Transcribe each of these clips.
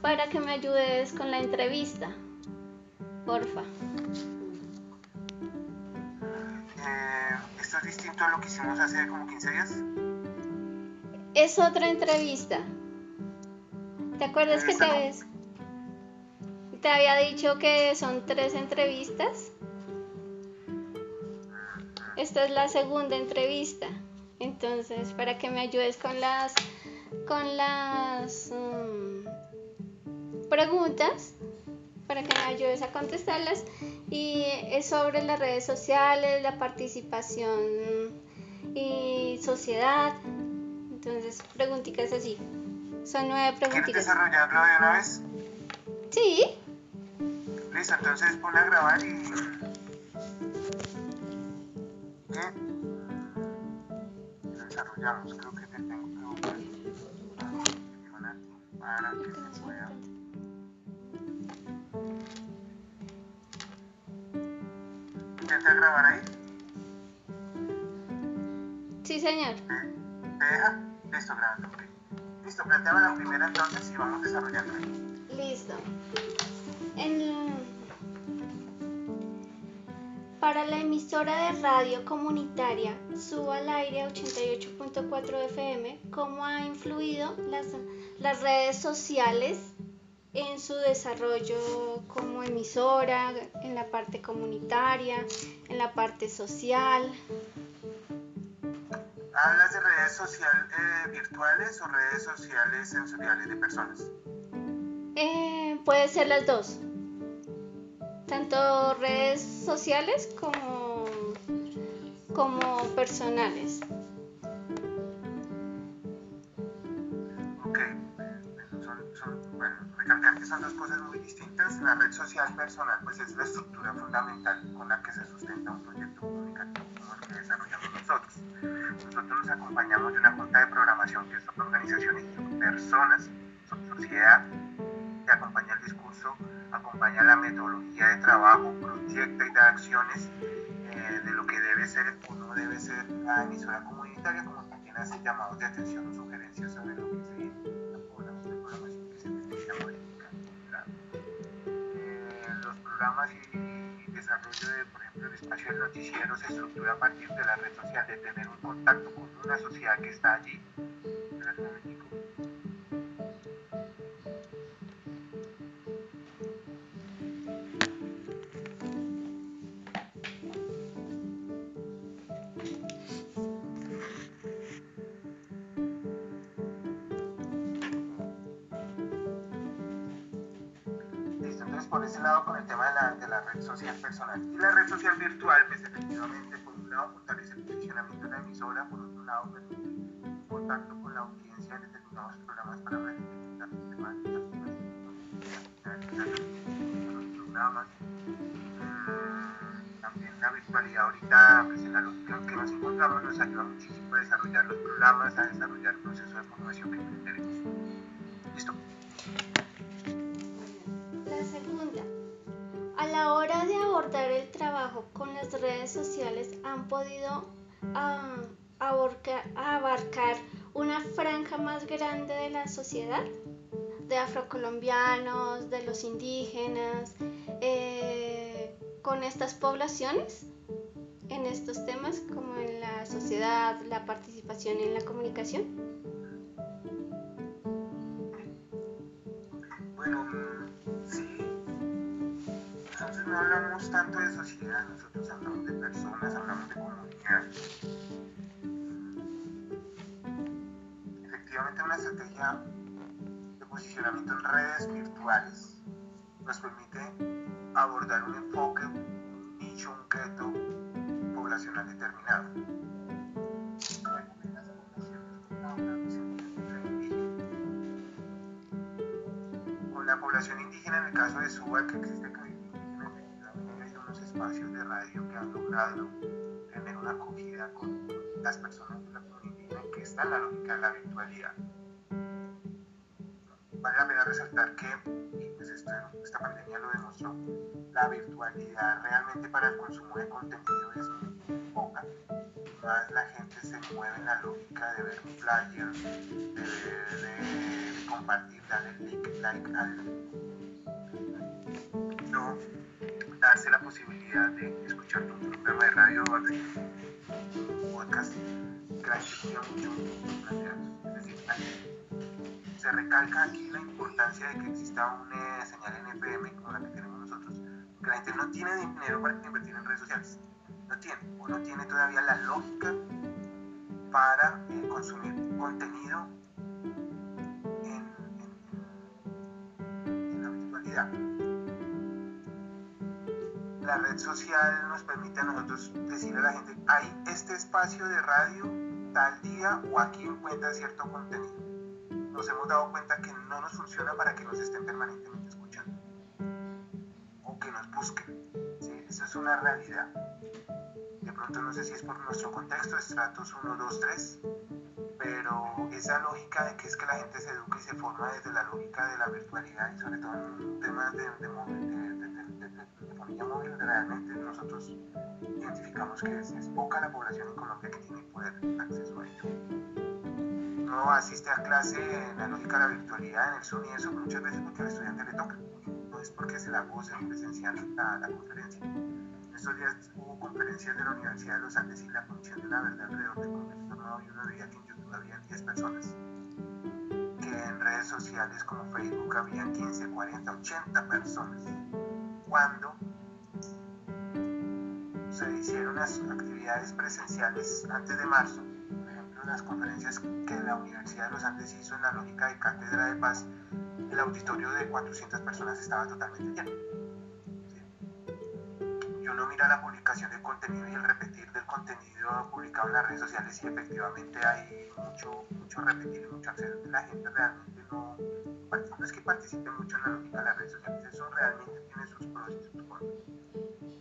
para que me ayudes con la entrevista. Porfa. Eh, ¿Esto es distinto a lo que hicimos hace como 15 días? Es otra entrevista. ¿Te acuerdas que te, ves? te había dicho que son tres entrevistas? Esta es la segunda entrevista. Entonces, para que me ayudes con las con las mm, preguntas, para que me ayudes a contestarlas. Y es sobre las redes sociales, la participación y sociedad. Entonces, preguntitas así. Son nueve preguntitas. ¿Quieres desarrollarlo de una vez? Sí. Listo, entonces ponle a grabar y... ¿Qué? Desarrollamos, creo que te tengo que buscar para que se pueda... ¿Intenta grabar ahí? Sí, señor. ¿Te deja? Listo, grabando. Listo, planteame la primera entonces y vamos desarrollando. Listo. En... Para la emisora de radio comunitaria Suba al aire 88.4 FM, ¿cómo ha influido las, las redes sociales en su desarrollo como emisora, en la parte comunitaria, en la parte social? ¿Hablas de redes sociales eh, virtuales o redes sociales sensoriales de personas? Eh, puede ser las dos. Tanto redes sociales como, como personales. Bueno, recalcar que son dos cosas muy distintas. La red social personal pues es la estructura fundamental con la que se sustenta un proyecto comunicativo como el que desarrollamos nosotros. Nosotros nos acompañamos de una junta de programación que son organizaciones, personas, sociedad, que acompaña el discurso, acompaña la metodología de trabajo, proyecta y da acciones eh, de lo que debe ser o no debe ser la emisora comunitaria, como también hace llamados de atención o sugerencias sobre lo que se Eh, los programas y desarrollo de, por ejemplo, el espacio del noticiero se estructura a partir de la red social, de tener un contacto con una sociedad que está allí. Por ese lado con el tema de la, de la red social personal. Y la red social virtual, pues efectivamente, por un lado, fortalece el posicionamiento de la emisora, por otro lado, permite contacto con la audiencia en determinados programas para verificar temáticas, los programas. También la virtualidad ahorita, pues en la lógica que nos encontramos, nos ayuda muchísimo a desarrollar los programas, a desarrollar el proceso de formación que tenemos. Listo. Segunda, a la hora de abordar el trabajo con las redes sociales han podido ah, abarcar, una franja más grande de la sociedad, de afrocolombianos, de los indígenas, eh, con estas poblaciones en estos temas como en la sociedad, la participación en la comunicación. No hablamos tanto de sociedad, nosotros hablamos de personas, hablamos de comunidad. Efectivamente, una estrategia de posicionamiento en redes virtuales nos permite abordar un enfoque, un nicho, un reto poblacional determinado. Con la población indígena, en el caso de Suba, que existe espacios de radio que han logrado tener una acogida con las personas de la comunidad indígena, que está en la lógica de la virtualidad. Vale la pena resaltar que, y pues esta pandemia lo demostró, la virtualidad realmente para el consumo de contenido es muy poca, más la gente se mueve en la lógica de ver un flyer, de, de, compartir, darle like, like al no darse la posibilidad de escuchar tu programa de radio o podcast. Que la mucho Es decir, se recalca aquí la importancia de que exista una señal NPM como la que tenemos nosotros, que la gente no tiene dinero para invertir en redes sociales. No tiene o no tiene todavía la lógica para eh, consumir contenido en, la virtualidad. La red social nos permite a nosotros decirle a la gente, hay este espacio de radio tal día o aquí encuentra cierto contenido. Nos hemos dado cuenta que no nos funciona para que nos estén permanentemente escuchando o que nos busquen. Eso es una realidad pronto no sé si es por nuestro contexto, estratos 1, 2, 3, pero esa lógica de que es que la gente se educa y se forma desde la lógica de la virtualidad y sobre todo en temas de, de, móvil, realmente nosotros identificamos que es, poca la población en Colombia que tiene poder acceso a ello. No asiste a clase en la lógica de la virtualidad, en el Zoom y eso muchas veces porque al estudiante le toca, no es porque se la en presencial la, la conferencia. Estos días hubo conferencias de la Universidad de los Andes y la Comisión de la Verdad alrededor de Congreso Nuevo y uno veía que en YouTube había 10 personas, que en redes sociales como Facebook habían 15, 40, 80 personas. Cuando se hicieron las actividades presenciales antes de marzo, por ejemplo, las conferencias que la Universidad de los Andes hizo en la lógica de Cátedra de Paz, el auditorio de 400 personas estaba totalmente lleno la publicación de contenido y el repetir del contenido publicado en las redes sociales y efectivamente hay mucho, mucho repetir y mucho acceso que la gente realmente no, no es que participe mucho en la lógica de las redes sociales, eso realmente tiene sus pros y sus contras.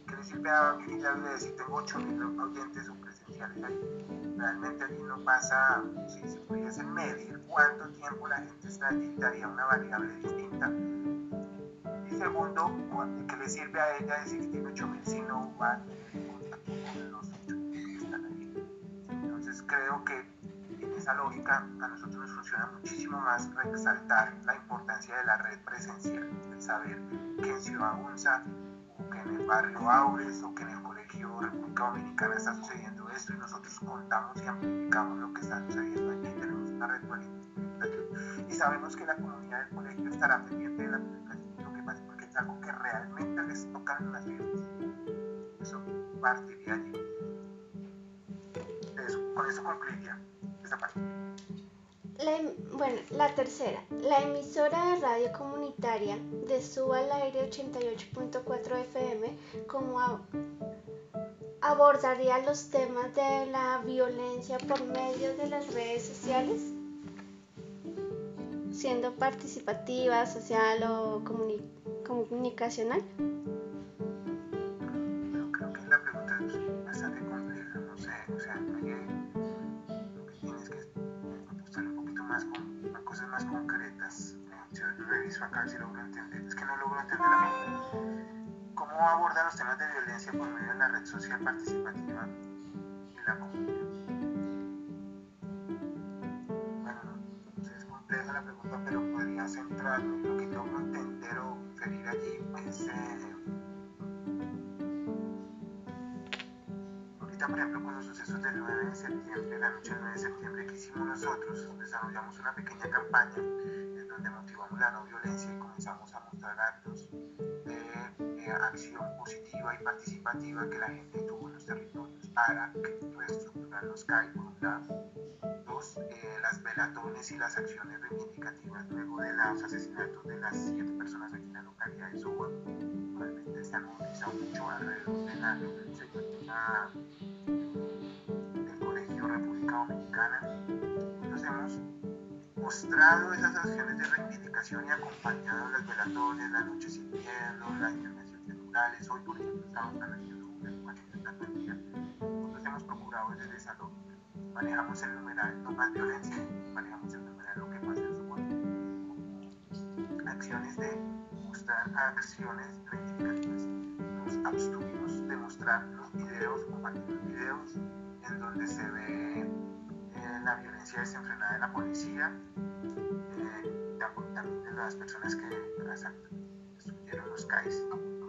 ¿Qué le sirve a Virginia decir tengo 8.000 oyentes o presenciales ahí? Realmente allí no pasa, si se pudiese medir cuánto tiempo la gente está allí, daría una variable distinta segundo, ¿qué le sirve a ella decir que tiene 8.000 si no va a tener contacto con los 8.000 que están ahí? Entonces creo que en esa lógica a nosotros nos funciona muchísimo más resaltar la importancia de la red presencial, el saber que en Ciudad Unza o que en el barrio Aures o que en el colegio República Dominicana está sucediendo esto y nosotros contamos y amplificamos lo que está sucediendo allí, tenemos una red y sabemos que la comunidad del colegio estará pendiente de la algo que realmente les toca las vidas. Eso partiría allí. Eso, con eso concluiría esta parte. La, bueno, la tercera, la emisora de radio comunitaria de Suba al Aire 88.4 FM, como abordaría los temas de la violencia por medio de las redes sociales, siendo participativa, social o comunitaria comunicacional? Bueno, creo que la pregunta es bastante compleja, no sé, o sea, lo que tienes que apostar un poquito más con, cosas más concretas. Yo reviso acá si logro entender, es que no logro entender la pregunta. ¿Cómo aborda los temas de violencia por medio de la red social participativa y la comunidad? Bueno, no, es compleja la pregunta, pero centrarme en lo que logro entender o allí, pues, eh, ahorita por ejemplo con los sucesos del 9 de septiembre, la noche del 9 de septiembre que hicimos nosotros, desarrollamos una pequeña campaña en donde motivamos la no violencia y comenzamos a mostrar actos acción positiva y participativa que la gente tuvo en los territorios para reestructurar los CAI lado eh, las velatones y las acciones reivindicativas luego de los asesinatos de las siete personas aquí en la localidad de Suba. Realmente se han movilizado mucho alrededor de la seguridad del Colegio República Dominicana. Entonces hemos mostrado esas acciones de reivindicación y acompañado las velatones, las noches sin miedo, las culturales. Hoy, por ejemplo, estamos haciendo una Nosotros hemos procurado desde esa lógica manejamos el numeral no más violencia, manejamos el numeral lo que pasa en su cuerpo. Acciones de mostrar acciones reivindicativas. Nos abstuvimos de mostrar los videos, compartir los videos en donde se ve eh, la violencia desenfrenada de la policía, eh, también de las personas que destruyeron los CAIs.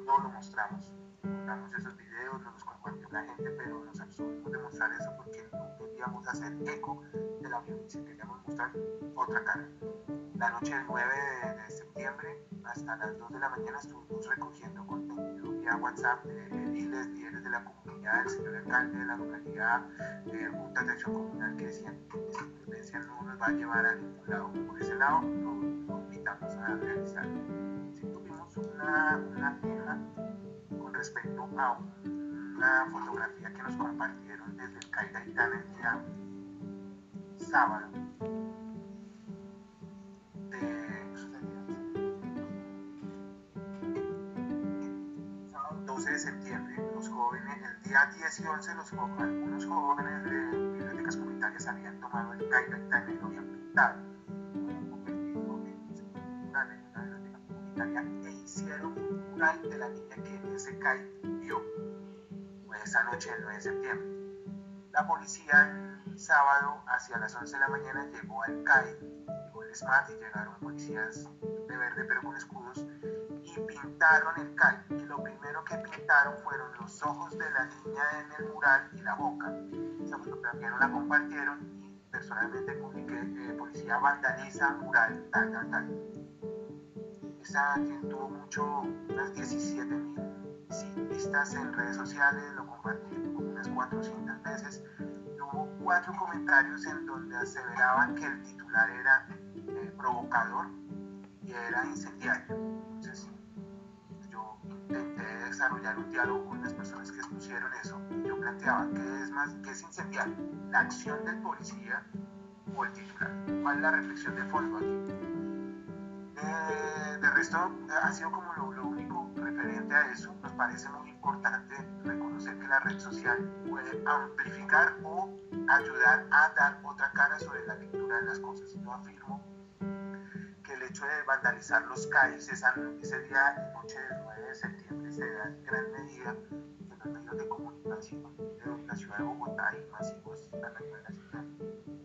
No lo mostramos, mostramos esos videos, los la gente, pero nos abstuvimos de mostrar eso porque no queríamos hacer eco de la violencia, queríamos mostrar otra cara. La noche del 9 de, septiembre hasta las 2 de la mañana estuvimos recogiendo contenido vía WhatsApp de ediles, líderes de la comunidad, el señor alcalde de la localidad, de juntas de acción comunal que decían que esta violencia no nos va a llevar a ningún lado. Por ese lado lo, invitamos a realizar. Si tuvimos una, una queja con respecto a una fotografía que nos compartieron desde el Caida el día sábado 12 de septiembre, los jóvenes, el día 10 y 11, los algunos jóvenes de bibliotecas comunitarias habían tomado el CAI y lo habían pintado, habían una biblioteca comunitaria e hicieron un mural de la niña que ese CAI vio esa noche del 9 de septiembre. La policía el sábado hacia las 11 de la mañana llegó al CAI, llegó el SMAT y llegaron policías de verde pero con escudos y pintaron el CAI. Y lo primero que pintaron fueron los ojos de la niña en el mural y la boca. Esa fotografía no la compartieron y personalmente publiqué, eh, policía vandaliza mural, tal, tal, tal. Esa tuvo mucho, unas 17 mil vistas en redes sociales, lo compartí unas 400 veces. Hubo cuatro comentarios en donde aseveraban que el titular era provocador y era incendiario. Entonces, intenté desarrollar un diálogo con las personas que expusieron eso yo planteaba qué es más, qué es incendiar, la acción del policía o el titular. ¿Cuál es la reflexión de fondo aquí? Eh, de resto, ha sido como lo, lo, único referente a eso. Nos parece muy importante reconocer que la red social puede amplificar o ayudar a dar otra cara sobre la lectura de las cosas. Yo afirmo que el hecho de vandalizar los CAIs ese día, noche del 9 de septiembre, se da en gran medida en los medios de comunicación de la ciudad de Bogotá y masivos a la ciudad.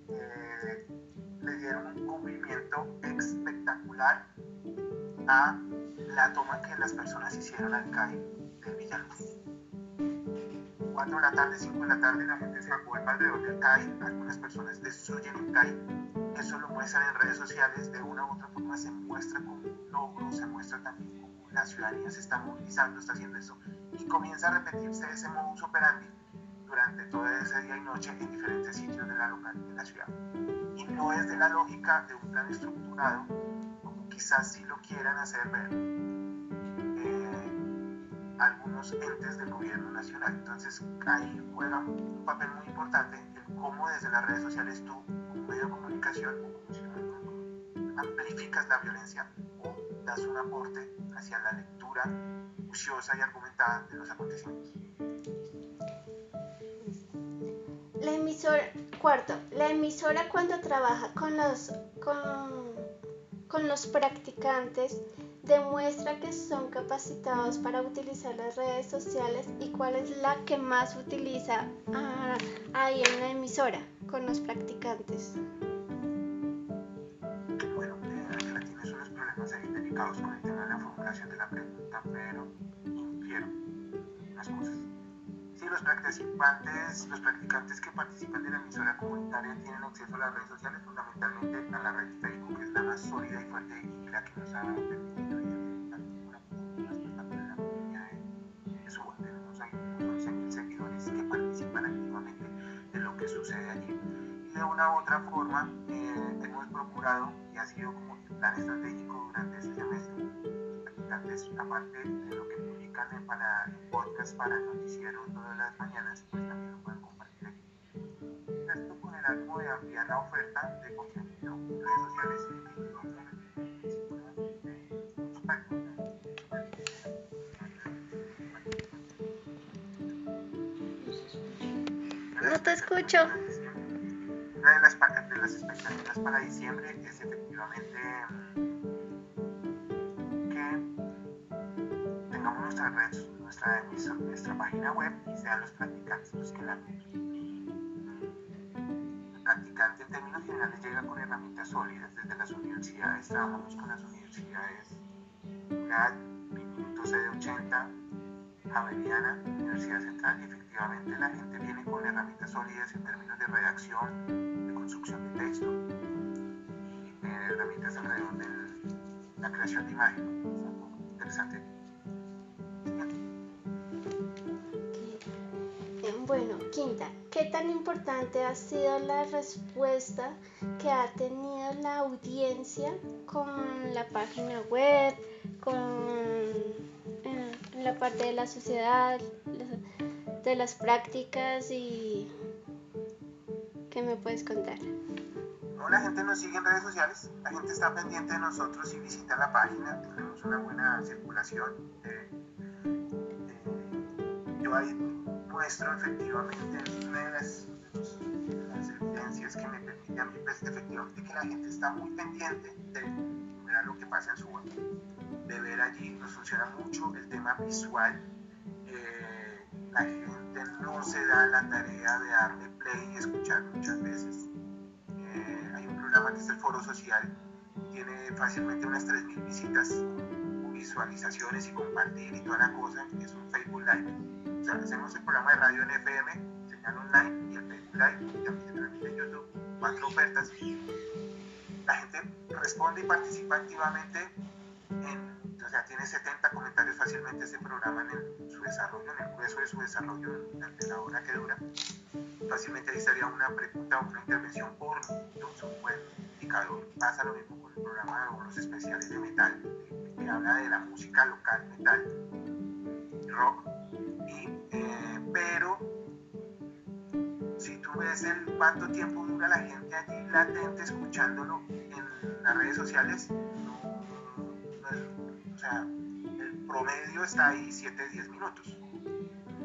Eh, le dieron un cubrimiento espectacular a la toma que las personas hicieron al CAI de Villaluz. 4 de la tarde, 5 de la tarde, la gente se acuerda alrededor del CAI, algunas personas destruyen el CAI, eso lo muestran en redes sociales, de una u otra forma se muestra como un logro, se muestra también como la ciudadanía se está movilizando, está haciendo eso, y comienza a repetirse ese modus operandi durante todo ese día y noche en diferentes sitios de la, local, de la ciudad. Y no es de la lógica de un plan estructurado, quizás sí lo quieran hacer ver algunos entes del gobierno nacional. Entonces ahí juega un papel muy importante el cómo desde las redes sociales tú, como medio de comunicación amplificas la violencia o das un aporte hacia la lectura juiciosa y argumentada de los acontecimientos. La emisora, cuarto, la emisora cuando trabaja con los, con, con los practicantes demuestra que son capacitados para utilizar las redes sociales y cuál es la que más utiliza ah, ahí en la emisora con los practicantes. Bueno, eh, tienes unos problemas ahí delicados con el tema de la formulación de la pregunta, pero infiero unas cosas. Si los participantes, los practicantes que participan de la emisora comunitaria tienen acceso a las redes sociales, fundamentalmente a la red Facebook, que es la más sólida y fuerte y la que nos ha permitido sucede allí. Y de una u otra forma eh, hemos procurado, y ha sido como un plan estratégico durante este semestre, los practicantes, aparte de lo que publican en, para, en podcast para el noticiero todas las mañanas, pues también lo pueden compartir aquí. Esto con el ánimo de ampliar la oferta de contenido en redes sociales y No te escucho. Una de las, de las expectativas para diciembre es efectivamente nuestra red, nuestra, nuestra página web y sean los practicantes los que la practicante en términos generales llega con herramientas sólidas. Desde las universidades trabajamos con las universidades, una Minuto C de 80, Javeriana, Universidad Central, y efectivamente la gente viene con herramientas sólidas en términos de redacción, de construcción de texto, y herramientas alrededor de la creación de imagen. interesante. Tan importante ha sido la respuesta que ha tenido la audiencia con la página web, con eh, la parte de la sociedad, de las prácticas y qué me puedes contar? La gente nos sigue en redes sociales, la gente está pendiente de nosotros y visita la página, tenemos una buena circulación. Eh, eh, yo ahí muestro efectivamente una de las, evidencias que me permite a mí pues, efectivamente que la gente está muy pendiente de ver lo que pasa en su web, de ver allí, nos funciona mucho el tema visual, eh, la gente no se da la tarea de darle play y escuchar muchas veces. Eh, hay un programa que es el Foro Social, tiene fácilmente unas 3.000 visitas, visualizaciones y compartir y toda la cosa, es un Facebook Live o hacemos el programa de radio en FM, señal online y el Facebook Live, y también se transmite en YouTube, cuatro ofertas. La gente responde y participa activamente en, o sea, tiene 70 comentarios fácilmente ese programa en su desarrollo, en el grueso de su desarrollo durante la hora que dura. Fácilmente ahí estaría una pregunta o una intervención por minuto, un indicador. Pasa lo mismo con el programa de los especiales de metal, que habla de la música local metal, rock, eh, pero si tú ves el cuánto tiempo dura la gente allí latente escuchándolo en las redes sociales, o sea, el promedio está ahí 7-10 minutos,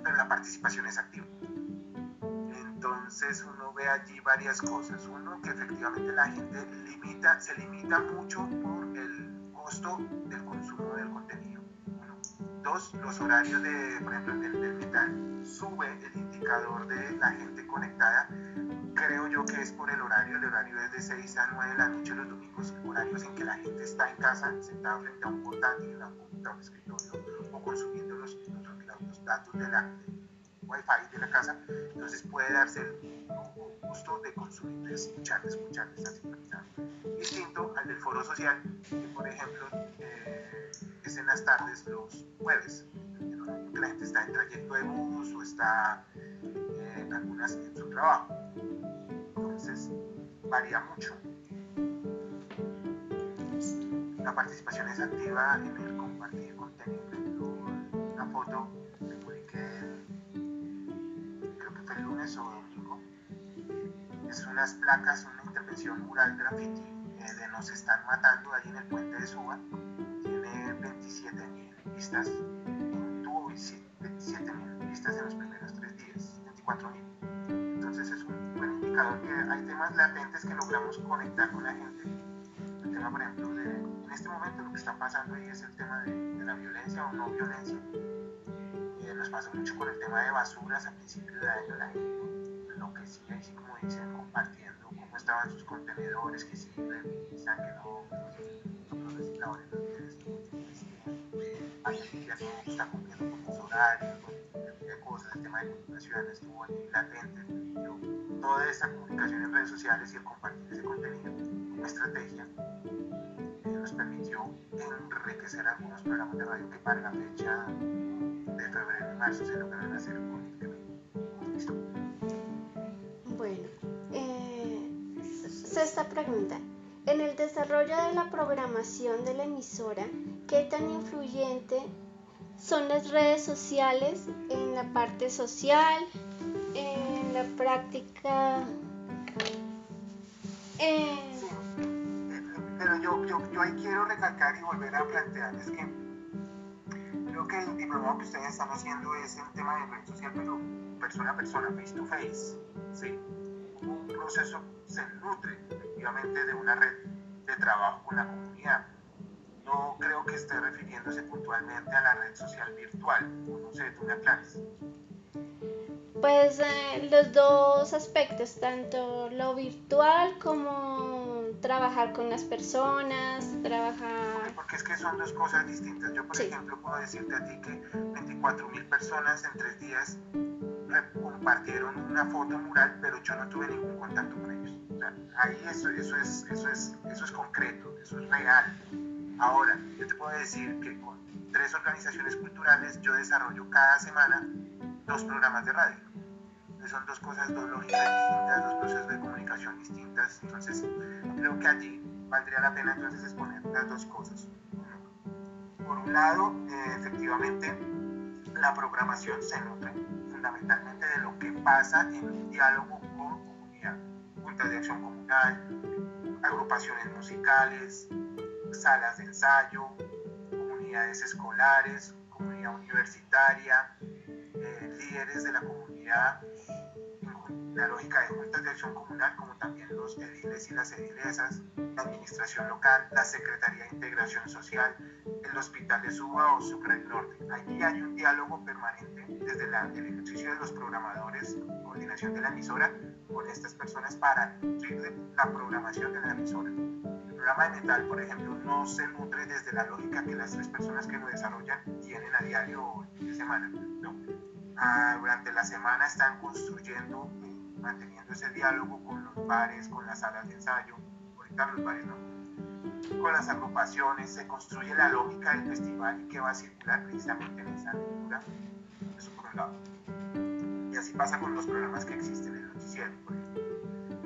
pero la participación es activa. Entonces uno ve allí varias cosas. Uno, que efectivamente la gente limita, se limita mucho por el costo del consumo del contenido Dos, los horarios de, por ejemplo, del, del metal sube el indicador de la gente conectada. Creo yo que es por el horario, el horario es de 6 a 9 de la noche los domingos, horarios en que la gente está en casa, sentada frente a un portátil, a un computador, escritorio, o consumiendo los, los, datos de la wifi de la casa. Entonces puede darse el gusto de consumir, de escuchar, de escuchar, de estar sincronizado. Distinto al del foro social, que por ejemplo, eh, es en las tardes los jueves, que la gente está en trayecto de bus o está eh, algunas en su trabajo. Entonces, varía mucho. La participación es activa en el compartir contenido. Una foto que publiqué, el lunes o domingo, es unas placas, una intervención mural graffiti eh, de Nos están matando ahí en el puente de Suba 27.000 vistas, tuvo 27.000 vistas en los primeros tres días, 24.000. Entonces es un buen indicador que hay temas latentes que logramos conectar con la gente. El tema, por ejemplo, de, en este momento lo que está pasando ahí es el tema de, la violencia o no violencia. Nos pasa mucho con el tema de basuras a principio de año, la gente enloquecía, así como dicen, compartiendo cómo estaban sus contenedores, que sí revisan, que no, los recicladores no ya no está cumpliendo con los horarios, con de cosas, el tema de comunicación estuvo ahí latente. Toda esta comunicación en redes sociales y el compartir ese contenido como estrategia eh, nos permitió enriquecer algunos programas de radio que para la fecha de febrero y marzo se hacer Listo. Bueno, eh, sexta pregunta. En el desarrollo de la programación de la emisora, ¿qué tan influyente son las redes sociales en la parte social, en la práctica? Pero yo, yo, yo ahí quiero recalcar y volver a plantear, es que creo que el diplomado que ustedes están haciendo es el tema de red social, pero persona a persona, face to face, ¿sí? Un proceso se nutre efectivamente de una red de trabajo con la comunidad. No creo que esté refiriéndose puntualmente a la red social virtual, no sé, tú me aclaras. Pues eh, los dos aspectos, tanto lo virtual como trabajar con las personas, trabajar... Porque es que son dos cosas distintas. Yo, por ejemplo, puedo decirte a ti que 24 mil personas en tres días compartieron una foto mural, pero yo no tuve ningún contacto con ellos. O sea, ahí eso, eso, es, eso, es, eso es concreto, eso es real. Ahora, yo te puedo decir que con tres organizaciones culturales yo desarrollo cada semana dos programas de radio son dos cosas, dos lógicas distintas, dos procesos de comunicación distintas. Entonces, creo que allí valdría la pena entonces exponer las dos cosas. Por un lado, eh, efectivamente, la programación se nutre fundamentalmente de lo que pasa en un diálogo con comunidad, juntas de acción comunal, agrupaciones musicales, salas de ensayo, comunidades escolares, comunidad universitaria, eh, líderes de la comunidad la lógica de juntas de acción comunal, como también los ediles y las edilesas, la administración local, la Secretaría de Integración Social, el Hospital de Suba o Sucre del Norte. Allí hay un diálogo permanente desde el ejercicio de los programadores, coordinación de la emisora, con estas personas para nutrir la programación de la emisora. Programa de metal, por ejemplo, no se nutre desde la lógica que las tres personas que lo desarrollan tienen a diario o de semana. No. Ah, durante la semana están construyendo manteniendo ese diálogo con los bares, con las salas de ensayo, ahorita los bares no, con las agrupaciones, se construye la lógica del festival que va a circular precisamente en esa lectura, eso por un lado. Y así pasa con los programas que existen en el noticiero.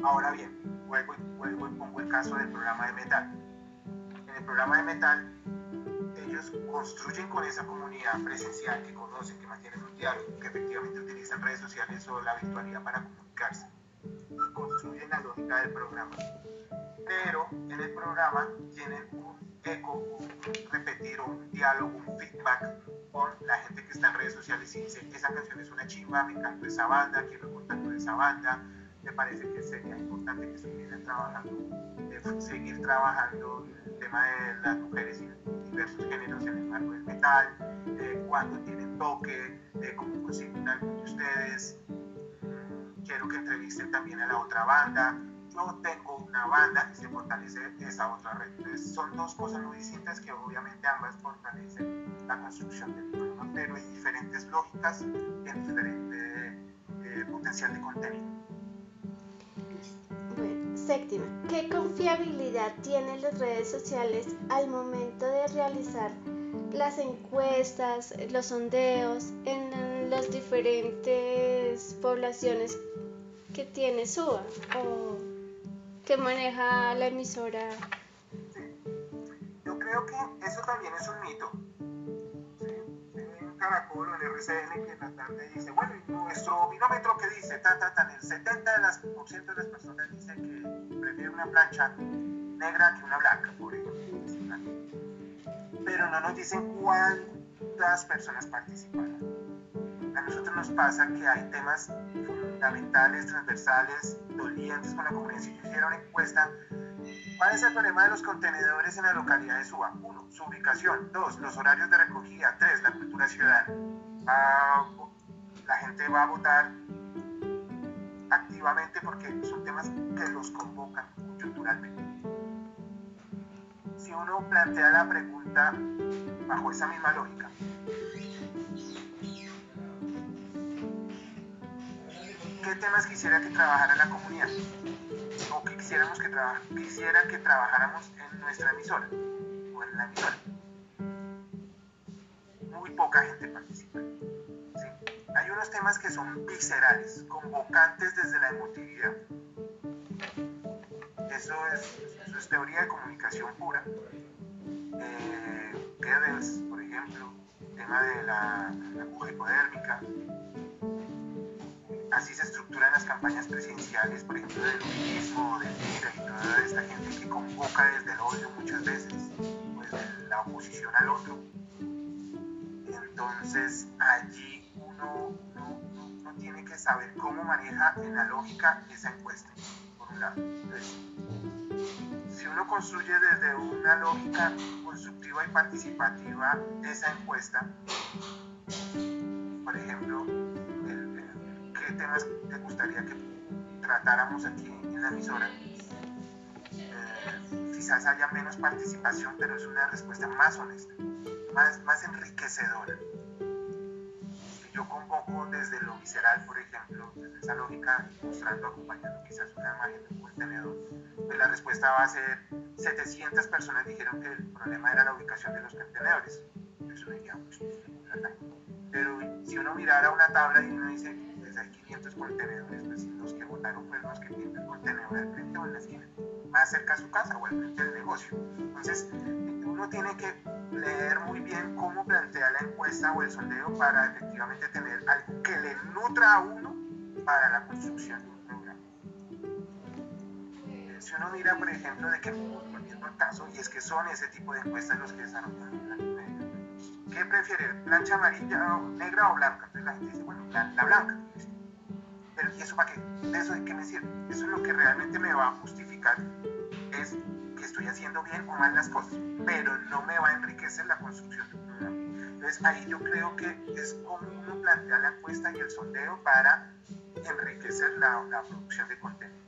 Ahora bien, vuelvo, vuelvo y pongo el caso del programa de metal. En el programa de metal, ellos construyen con esa comunidad presencial que conocen, que mantienen un diálogo, que efectivamente utilizan redes sociales o la virtualidad para comunicar y construyen la lógica del programa. Pero en el programa tienen un eco, un repetir, un diálogo, un feedback con la gente que está en redes sociales y dice, esa canción es una chimba, me encanta esa banda, quiero contacto de esa banda, me parece que sería importante que estuvieran trabajando, eh, seguir trabajando el tema de las mujeres y diversos géneros en el marco del metal, eh, cuando tienen toque, eh, cómo consiguen algo de ustedes, quiero que entrevisten también a la otra banda, yo tengo una banda y se fortalece esa otra red. Entonces son dos cosas muy distintas que obviamente ambas fortalecen la construcción del programa, pero en diferentes lógicas, en diferente eh, potencial de contenido. Séptima, ¿qué confiabilidad tienen las redes sociales al momento de realizar las encuestas, los sondeos en las diferentes poblaciones que tiene SUA o que maneja la emisora. Yo creo que eso también es un mito. En Caracol o en RCN que en la tarde dice, bueno, nuestro binómetro que dice, ta, ta, ta, el 70% de las, personas dice que prefiere una plancha negra que una blanca, por ejemplo. Pero no nos dicen cuántas personas participan. A nosotros nos pasa que hay temas fundamentales, transversales, dolientes con la comunidad. Si yo hiciera una encuesta, ¿cuál es el problema de los contenedores en la localidad de Suba? Su ubicación. Dos, los horarios de recogida. Tres, la cultura ciudadana. la gente va a votar activamente porque son temas que los convocan coyunturalmente. Si uno plantea la pregunta bajo esa misma lógica, qué temas quisiera que trabajara la comunidad o que quisiéramos que quisiera que trabajáramos en nuestra emisora en la emisora. Muy poca gente participa. Hay unos temas que son viscerales, convocantes desde la emotividad. Eso es, teoría de comunicación pura. Eh, por ejemplo, tema de la, la hipodérmica, así se estructuran las campañas presidenciales, por ejemplo, del luminismo, del MIRA y toda esta gente que convoca desde el odio muchas veces, pues la oposición al otro. Entonces allí uno, uno, tiene que saber cómo maneja en la lógica esa encuesta, por un lado. Si uno construye desde una lógica constructiva y participativa esa encuesta, por ejemplo, qué temas te gustaría que tratáramos aquí en la emisora. Eh, quizás haya menos participación, pero es una respuesta más honesta, más, más enriquecedora. yo convoco desde lo visceral, por ejemplo, desde esa lógica, mostrando, acompañando quizás una imagen de un contenedor, pues la respuesta va a ser 700 personas dijeron que el problema era la ubicación de los contenedores. Eso diría, pues, pero si uno mirara una tabla y uno dice, pues hay 500 contenedores, pues los que votaron fueron los que tienen contenedor al frente o en la esquina, más cerca a su casa o al frente del negocio. Entonces, uno tiene que leer muy bien cómo plantea la encuesta o el sondeo para efectivamente tener algo que le nutra a uno para la construcción de un programa. Eh, si uno mira, por ejemplo, de que, volviendo al caso, y es que son ese tipo de encuestas los que desarrollan ¿qué prefiere? ¿Plancha amarilla, o negra o blanca? Entonces la gente dice, bueno, la, blanca. Pero ¿y eso para qué? ¿Eso de qué me sirve? Eso es lo que realmente me va a justificar es que estoy haciendo bien o mal las cosas, pero no me va a enriquecer la construcción. Entonces ahí yo creo que es como uno plantea la encuesta y el sondeo para enriquecer la producción de contenido.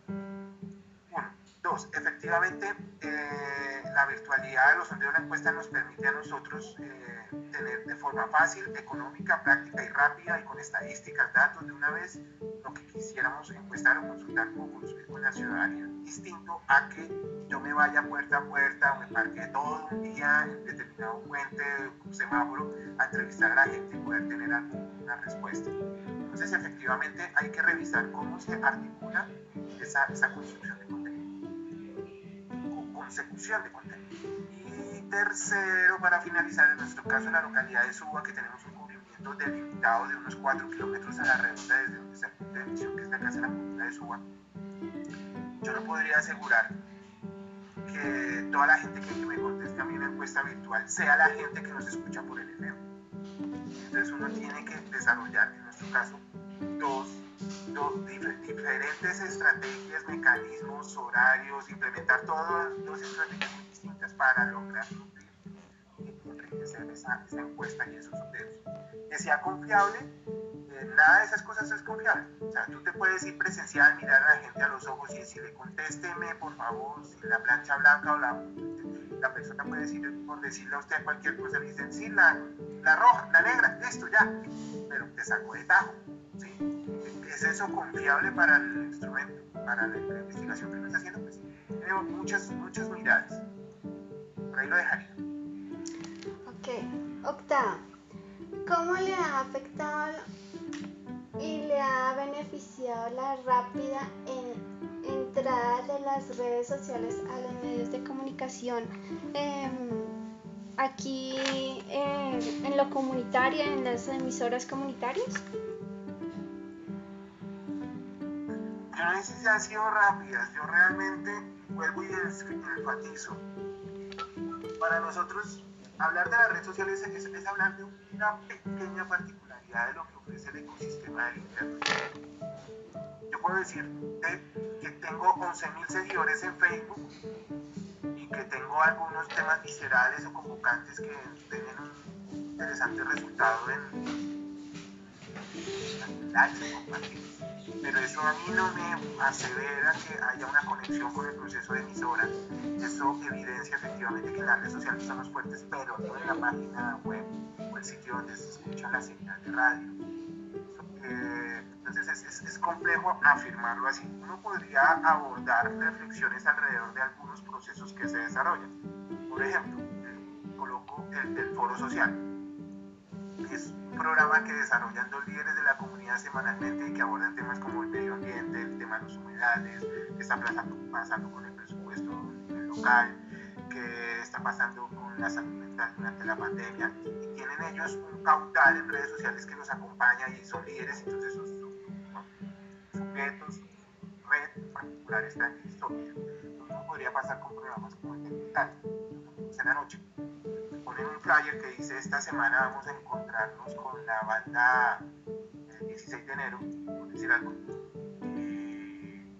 Dos, efectivamente, eh, la virtualidad de los sondeos de la encuesta nos permite a nosotros eh, tener de forma fácil, económica, práctica y rápida y con estadísticas, datos de una vez lo que quisiéramos encuestar o consultar con, con la ciudadanía. Distinto a que yo me vaya puerta a puerta o me parque todo un día en determinado puente, un semáforo, a entrevistar a la gente y poder tener alguna respuesta. Entonces, efectivamente, hay que revisar cómo se articula esa, esa construcción de consecución de contenido. Y tercero, para finalizar, en nuestro caso la localidad de Suba, que tenemos un cubrimiento delimitado de unos 4 kilómetros a la redonda desde donde está el punto de emisión, que es la casa de la comunidad de Suba, yo no podría asegurar que toda la gente que me conteste a mí en encuesta virtual sea la gente que nos escucha por el FM. Entonces uno tiene que desarrollar, en nuestro caso, dos diferentes estrategias, mecanismos, horarios, implementar todas dos estrategias distintas para lograr enriquecer esa, esa, encuesta y esos sondeos. Que sea confiable, nada de esas cosas es confiable. O sea, tú te puedes ir presencial, mirar a la gente a los ojos y decirle, contésteme por favor, si la plancha blanca o la, la persona puede decir, por decirle a usted cualquier cosa, le dicen, sí, la, la roja, la negra, listo, ya, pero te sacó de tajo. ¿Es eso confiable para el instrumento, para la, investigación que uno está haciendo? Pues tenemos muchas, muchas unidades. Por ahí lo dejaría. Ok. Octa, ¿cómo le ha afectado y le ha beneficiado la rápida entrada de las redes sociales a los medios de comunicación? Em, aquí eh, en lo comunitario, en las emisoras comunitarias. Si han sido rápidas, yo realmente vuelvo y enfatizo. Para nosotros, hablar de las redes sociales es, hablar de una pequeña particularidad de lo que ofrece el ecosistema del Internet. Yo puedo decir que tengo 11.000 seguidores en Facebook y que tengo algunos temas viscerales o convocantes que tienen un interesante resultado en, o compartidos pero eso a mí no me asevera que haya una conexión con el proceso de emisora. Eso evidencia efectivamente que las redes sociales son más fuertes, pero no en la página web o el sitio donde se escucha la señal de radio. Eh, entonces es, complejo afirmarlo así. Uno podría abordar reflexiones alrededor de algunos procesos que se desarrollan. Por ejemplo, coloco el foro social. Es programa que desarrollan dos líderes de la comunidad semanalmente y que abordan temas como el medio ambiente, el tema de los humedales, qué está pasando, pasando con el presupuesto local, qué está pasando con la salud mental durante la pandemia. Y tienen ellos un caudal en redes sociales que los acompaña y son líderes, entonces son, sujetos, red particular está en historia. No podría pasar con programas como el de Digital, en la noche ponen un flyer que dice esta semana vamos a encontrarnos con la banda el 16 de enero, por decir algo. Y,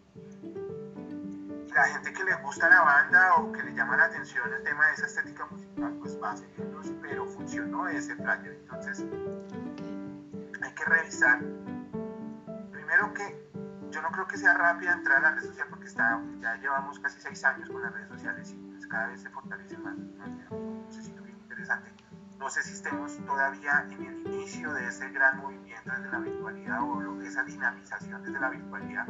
la gente que le gusta la banda o que le llama la atención el tema de esa estética musical, pues va a seguirlos, pero funcionó ese flyer. Entonces hay que revisar primero que yo no creo que sea rápida entrar a la red social porque está, ya llevamos casi seis años con las redes sociales y pues cada vez se fortalece más. No sé si estemos todavía en el inicio de ese gran movimiento desde la virtualidad o esa dinamización desde la virtualidad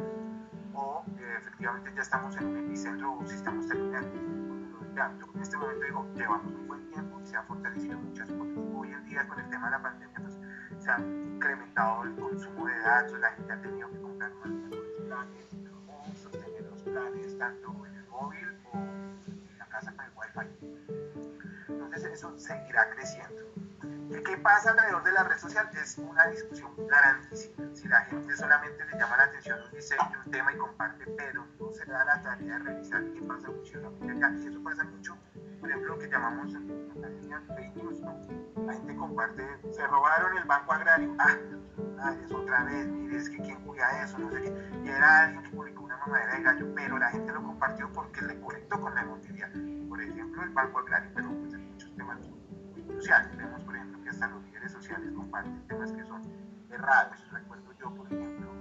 o eh, efectivamente ya estamos en un epicentro o si estamos terminando. Yo en este momento digo, llevamos un buen tiempo se ha fortalecido muchas cosas. Hoy en día con el tema de la pandemia pues, se ha incrementado el consumo de datos, la gente ha tenido que comprar más planes o sostener los planes tanto en el móvil o en la casa con el wifi. Eso seguirá creciendo. ¿Qué pasa alrededor de la red social? Es una discusión grandísima. Si la gente solamente le llama la atención un diseño, un tema y comparte, pero no se da la tarea de revisar qué pasa mucho Y eso pasa mucho, por ejemplo, lo que llamamos en la línea news. La gente comparte, se robaron el banco agrario. Ah, es otra vez, mire, es que quién cuida eso, no sé qué. Y era alguien que publicó una mamadera de gallo, pero la gente lo compartió porque le conectó con la emotividad. Por ejemplo, el banco agrario, pero pues temas muy cruciales. Vemos, por ejemplo, que hasta los líderes sociales comparten temas que son errados. Recuerdo yo, por ejemplo,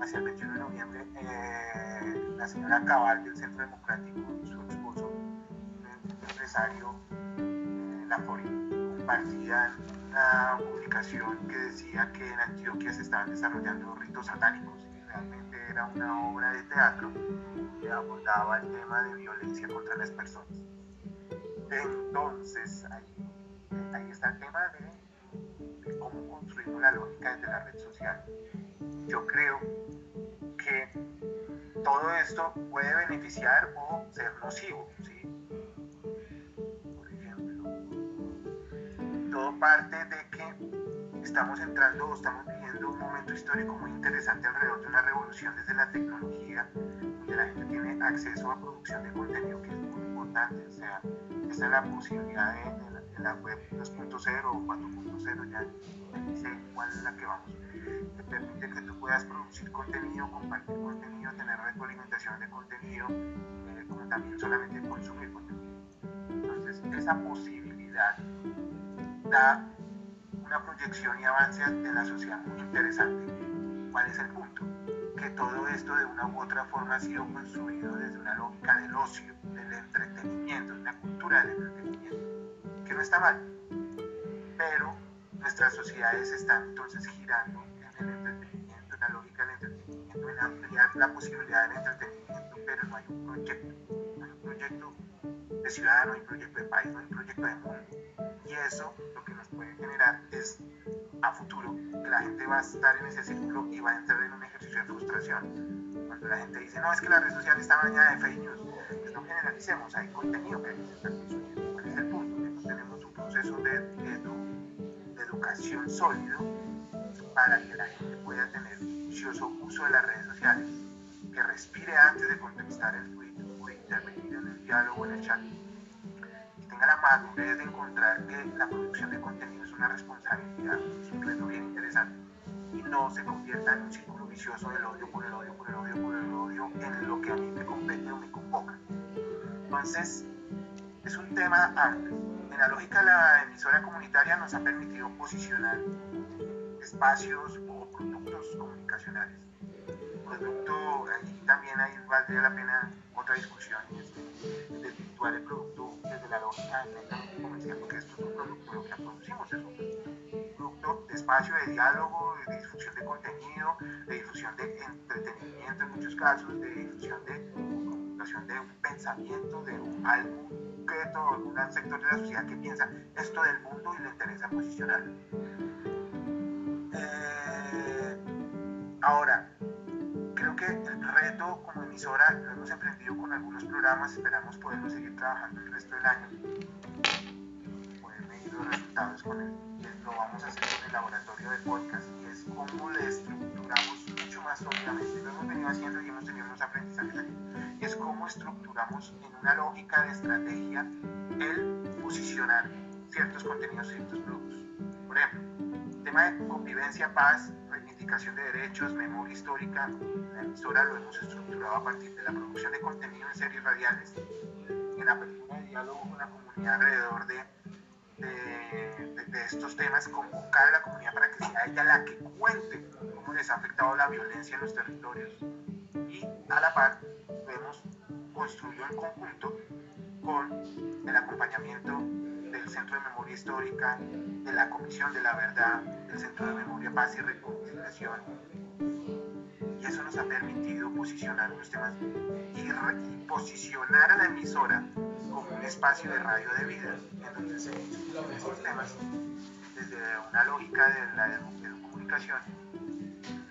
hacia el 21 de noviembre, eh, la señora Cabal del Centro Democrático y su esposo, un empresario, eh, la Fori, compartían una publicación que decía que en Antioquia se estaban desarrollando ritos satánicos y realmente era una obra de teatro que abordaba el tema de violencia contra las personas. Entonces, ahí, ahí está el tema de, cómo construimos la lógica desde la red social. Yo creo que todo esto puede beneficiar o ser nocivo, ¿sí? todo parte de que estamos entrando o estamos viviendo un momento histórico muy interesante alrededor de una revolución desde la tecnología, donde la gente tiene acceso a producción de contenido que es muy importante. O sea, esta es la posibilidad de, la, web 2.0 o 4.0, ya sé cuál es la que vamos. Te permite que tú puedas producir contenido, compartir contenido, tener retroalimentación de contenido, eh, como también solamente consumir contenido. Entonces, esa posibilidad da una proyección y avance de la sociedad muy interesante. ¿Cuál es el punto? Que todo esto de una u otra forma ha sido construido desde una lógica del ocio, del entretenimiento, una cultura del entretenimiento, que no está mal, pero nuestras sociedades están entonces girando en el entretenimiento, en la lógica del entretenimiento, en ampliar la posibilidad del entretenimiento, pero no hay un proyecto de ciudad, no hay proyecto de país, no hay proyecto de mundo. Y eso puede generar es a futuro que la gente va a estar en ese círculo y va a entrar en un ejercicio de frustración. Cuando la gente dice, no, es que la red social está bañada de fake news, pues no generalicemos, hay contenido que hay que estar. ¿Cuál es el punto? Que tenemos un proceso de, educación sólido para que la gente pueda tener uso de las redes sociales, que respire antes de contestar el tweet intervenir en el diálogo en el chat tenga la madurez de encontrar que la producción de contenido es una responsabilidad, es un reto bien interesante, y no se convierta en un círculo vicioso del odio por el odio, por el odio, por el odio, en lo que a mí me compete o me convoca. Entonces, es un tema amplio. En la lógica la emisora comunitaria nos ha permitido posicionar espacios o productos comunicacionales. Producto, ahí también ahí valdría la pena otra discusión, es desvirtuar el producto desde la lógica netamente comercial, porque esto es un producto, lo que producimos es un producto de espacio de diálogo, de difusión de contenido, de difusión de entretenimiento en muchos casos, de difusión de comunicación de un pensamiento, de un, algo concreto, un sector de la sociedad que piensa esto del mundo y le interesa posicionar. Eh, ahora, creo que el reto como emisora lo hemos emprendido con algunos programas, esperamos poderlo seguir trabajando el resto del año, poder medir los resultados con él. Lo vamos a hacer con el laboratorio de podcast y es cómo le estructuramos mucho más sólidamente. Lo hemos venido haciendo y hemos tenido unos aprendizajes. Y es cómo estructuramos en una lógica de estrategia el posicionar ciertos contenidos, ciertos productos. Por ejemplo, tema de convivencia, paz, reivindicación de derechos, memoria histórica, la emisora lo hemos estructurado a partir de la producción de contenido en series radiales, en apertura de diálogo con la comunidad alrededor de, de, de, estos temas, convocar a la comunidad para que sea ella la que cuente cómo les ha afectado la violencia en los territorios. Y a la par hemos construido en conjunto con el acompañamiento del Centro de Memoria Histórica, de la Comisión de la Verdad, del Centro de Memoria, Paz y Reconciliación. Y eso nos ha permitido posicionar los temas y, posicionar a la emisora como un espacio de radio de vida, en donde se estos temas desde una lógica de la comunicación,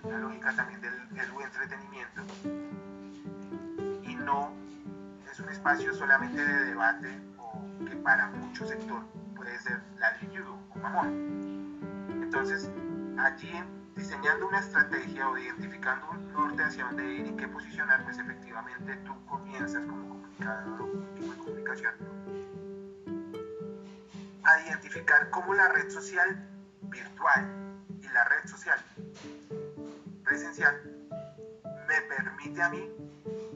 una lógica también del, del entretenimiento, y no un espacio solamente de debate o que para muchos sectores puede ser la o mamón. Entonces, allí diseñando una estrategia o identificando un norte hacia dónde ir y qué posicionar, pues efectivamente tú comienzas como comunicador o como equipo de comunicación a identificar cómo la red social virtual y la red social presencial me permite a mí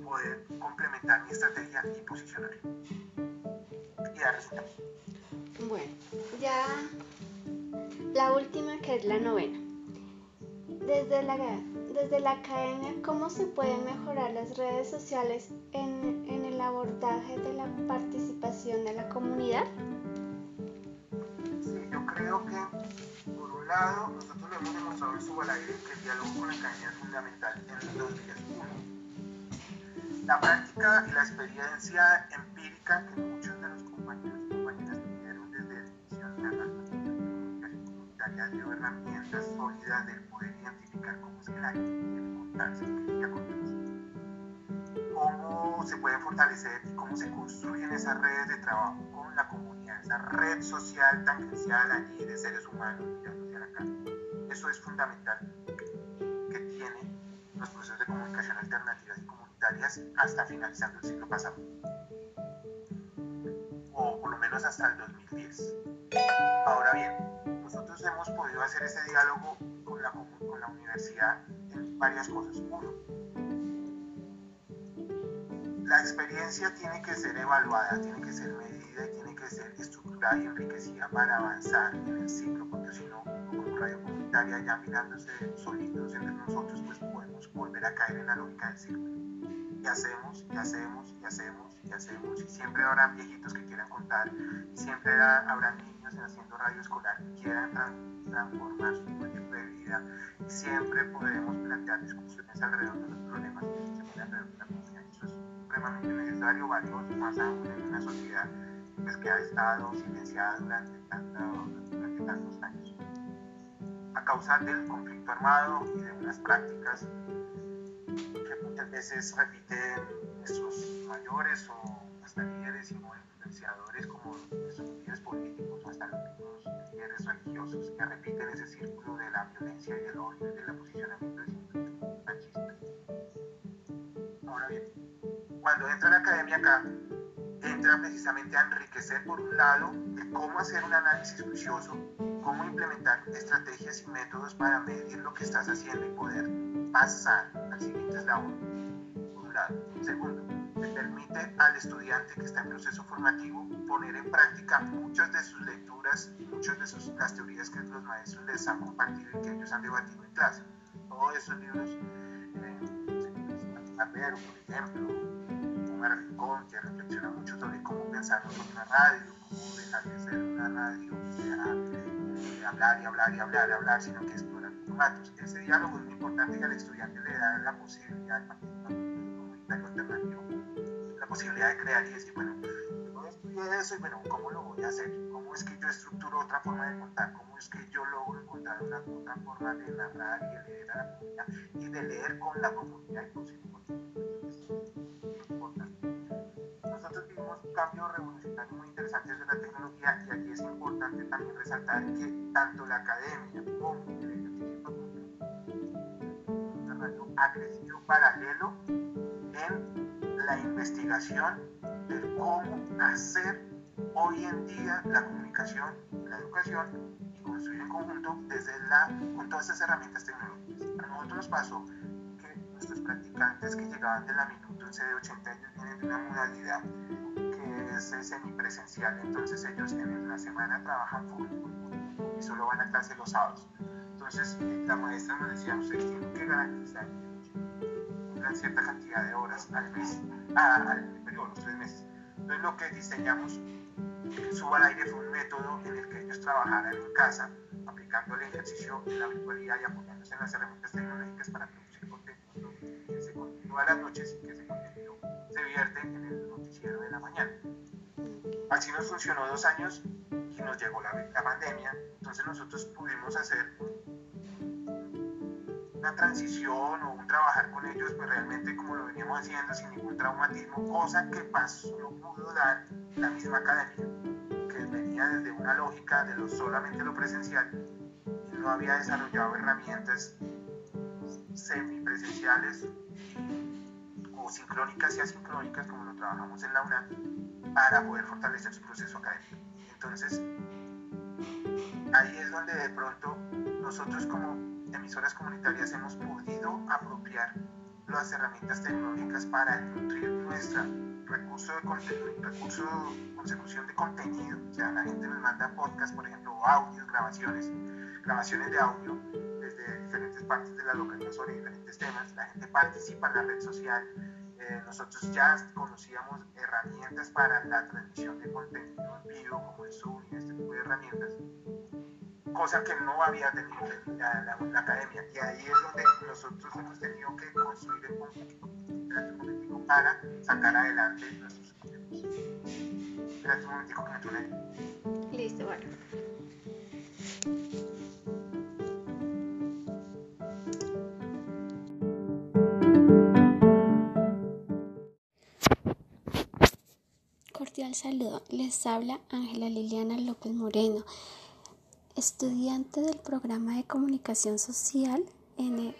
poder complementar mi estrategia y posicionar y dar resultados. Bueno, ya la última que es la novena. Desde la, desde la academia, ¿cómo se pueden mejorar las redes sociales en, en el abordaje de la participación de la comunidad? Sí, yo creo que por un lado nosotros le hemos demostrado en su aire que el diálogo con la academia es fundamental en los días. Uno, la práctica y la experiencia empírica que muchos de los compañeros y compañeras tuvieron desde la inicio de la comunicación comunitaria dio herramientas sólidas del poder identificar cómo es que la contarse cómo se pueden fortalecer y cómo se construyen esas redes de trabajo con la comunidad, esa red social tangencial allí de seres humanos, acá. Eso es fundamental que tiene los procesos de comunicación alternativas y hasta finalizando el siglo pasado, o por lo menos hasta el 2010. Ahora bien, nosotros hemos podido hacer ese diálogo con la, con la universidad en varias cosas. Uno, la experiencia tiene que ser evaluada, tiene que ser medida tiene que ser estructurada y enriquecida para avanzar en el ciclo, porque si no, como radio comunitaria, ya mirándose solitos entre nosotros, pues podemos volver a caer en la lógica del ciclo. Y hacemos, y hacemos, y hacemos, y hacemos, y siempre habrá viejitos que quieran contar, y siempre habrá niños haciendo radio escolar que quieran transformar su proyecto de vida, y siempre podemos plantear discusiones alrededor de los problemas que se alrededor de la comunidad. Eso es supremamente necesario, valioso, más aún en una sociedad pues, que ha estado silenciada durante, durante tantos años. A causa del conflicto armado y de unas prácticas que muchas veces repiten nuestros mayores o hasta líderes y influenciadores como nuestros líderes políticos o hasta los líderes religiosos que repiten ese círculo de la violencia y el odio y del posicionamiento de machistas. Ahora bien, cuando entra a la academia acá, entra precisamente a enriquecer por un lado cómo hacer un análisis juicioso, cómo implementar estrategias y métodos para medir lo que estás haciendo y poder pasar al siguiente eslabón, por un lado. Segundo, me permite al estudiante que está en proceso formativo poner en práctica muchas de sus lecturas, muchas de sus, las teorías que los maestros les han compartido y que ellos han debatido en clase. Todos esos libros, eh, por ejemplo, un Rincón, que reflexiona mucho sobre cómo pensar en una radio, cómo dejar de ser una radio que eh, hablar y hablar y hablar y hablar, sino que explorar formatos. Ese diálogo es muy importante y al estudiante le da la posibilidad, al comunitario alternativo, la posibilidad de crear y decir, bueno, yo estudié eso y bueno, ¿cómo lo voy a hacer? ¿Cómo es que yo estructuro otra forma de contar? ¿Cómo es que yo logro encontrar una, otra forma de narrar y de leer a la comunidad y de leer con la comunidad y con nosotros vivimos un cambio revolucionario muy interesante desde la tecnología y aquí es importante también resaltar que tanto la academia como el ejercicio ha crecido paralelo en la investigación de cómo hacer hoy en día la comunicación la educación y construir en conjunto desde con todas estas herramientas tecnológicas. A nosotros nos pasó nuestros practicantes que llegaban de la minuto en CD80 ellos vienen de una modalidad que es semipresencial, entonces ellos en la semana trabajan full, y solo van a clase los sábados. Entonces la maestra nos decía, ustedes tienen que garantizar una cierta cantidad de horas al mes, al periodo, los tres meses. Entonces lo que diseñamos, Suba al Aire fue un método en el que ellos trabajaran en casa, aplicando el ejercicio en la virtualidad y apoyándose en las herramientas tecnológicas para contenido a las noches y que se vierte en el noticiero de la mañana. Así nos funcionó dos años y nos llegó la, la pandemia, entonces nosotros pudimos hacer una transición o un trabajar con ellos, pues realmente como lo veníamos haciendo sin ningún traumatismo, cosa que pasó, lo pudo dar la misma academia, que venía desde una lógica de lo solamente lo presencial y no había desarrollado herramientas semipresenciales o sincrónicas y asincrónicas como lo trabajamos en la UNAM para poder fortalecer su proceso académico. Entonces, ahí es donde de pronto nosotros como emisoras comunitarias hemos podido apropiar las herramientas tecnológicas para nutrir nuestro recurso de contenido, recurso de consecución de contenido. O sea, la gente nos manda podcast, por ejemplo, audios, grabaciones, grabaciones de audio desde diferentes partes de la localidad sobre diferentes temas. La gente participa en la red social. Eh, nosotros ya conocíamos herramientas para la transmisión de contenido en vivo, como el Zoom y este tipo de herramientas cosa que no había tenido la, la, academia. Y ahí es donde nosotros hemos tenido que construir el conjunto para sacar adelante nuestros proyectos. Espérate un momentico que me Listo, bueno. Cordial saludo. Les habla Ángela Liliana López Moreno estudiante del programa de comunicación social en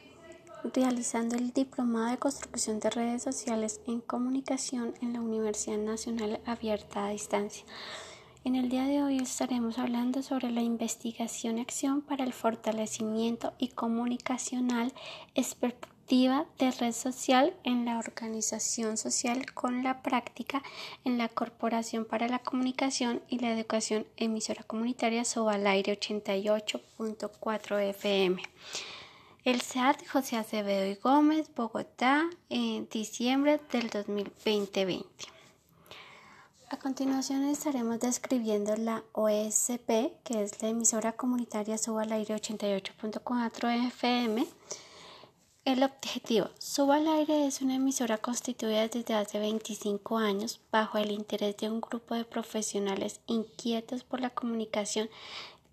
realizando el diplomado de construcción de redes sociales en comunicación en la Universidad Nacional Abierta a Distancia. En el día de hoy estaremos hablando sobre la investigación y acción para el fortalecimiento y comunicacional de red social en la organización social con la práctica en la Corporación para la Comunicación y la Educación emisora comunitaria al Aire 88.4 FM. El SEAT José Acevedo y Gómez, Bogotá, en diciembre del 2020. A continuación estaremos describiendo la OSP, que es la emisora comunitaria al Aire 88.4 FM el objetivo. Suba al aire es una emisora constituida desde hace 25 años bajo el interés de un grupo de profesionales inquietos por la comunicación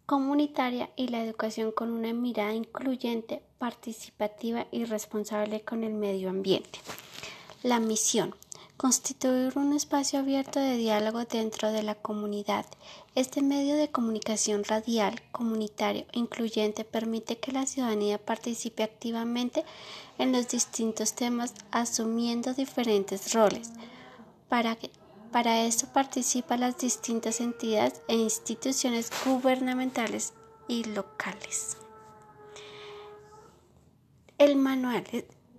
comunitaria y la educación con una mirada incluyente, participativa y responsable con el medio ambiente. La misión constituir un espacio abierto de diálogo dentro de la comunidad. Este medio de comunicación radial, comunitario e incluyente permite que la ciudadanía participe activamente en los distintos temas asumiendo diferentes roles. Para, para esto participan las distintas entidades e instituciones gubernamentales y locales. El manual,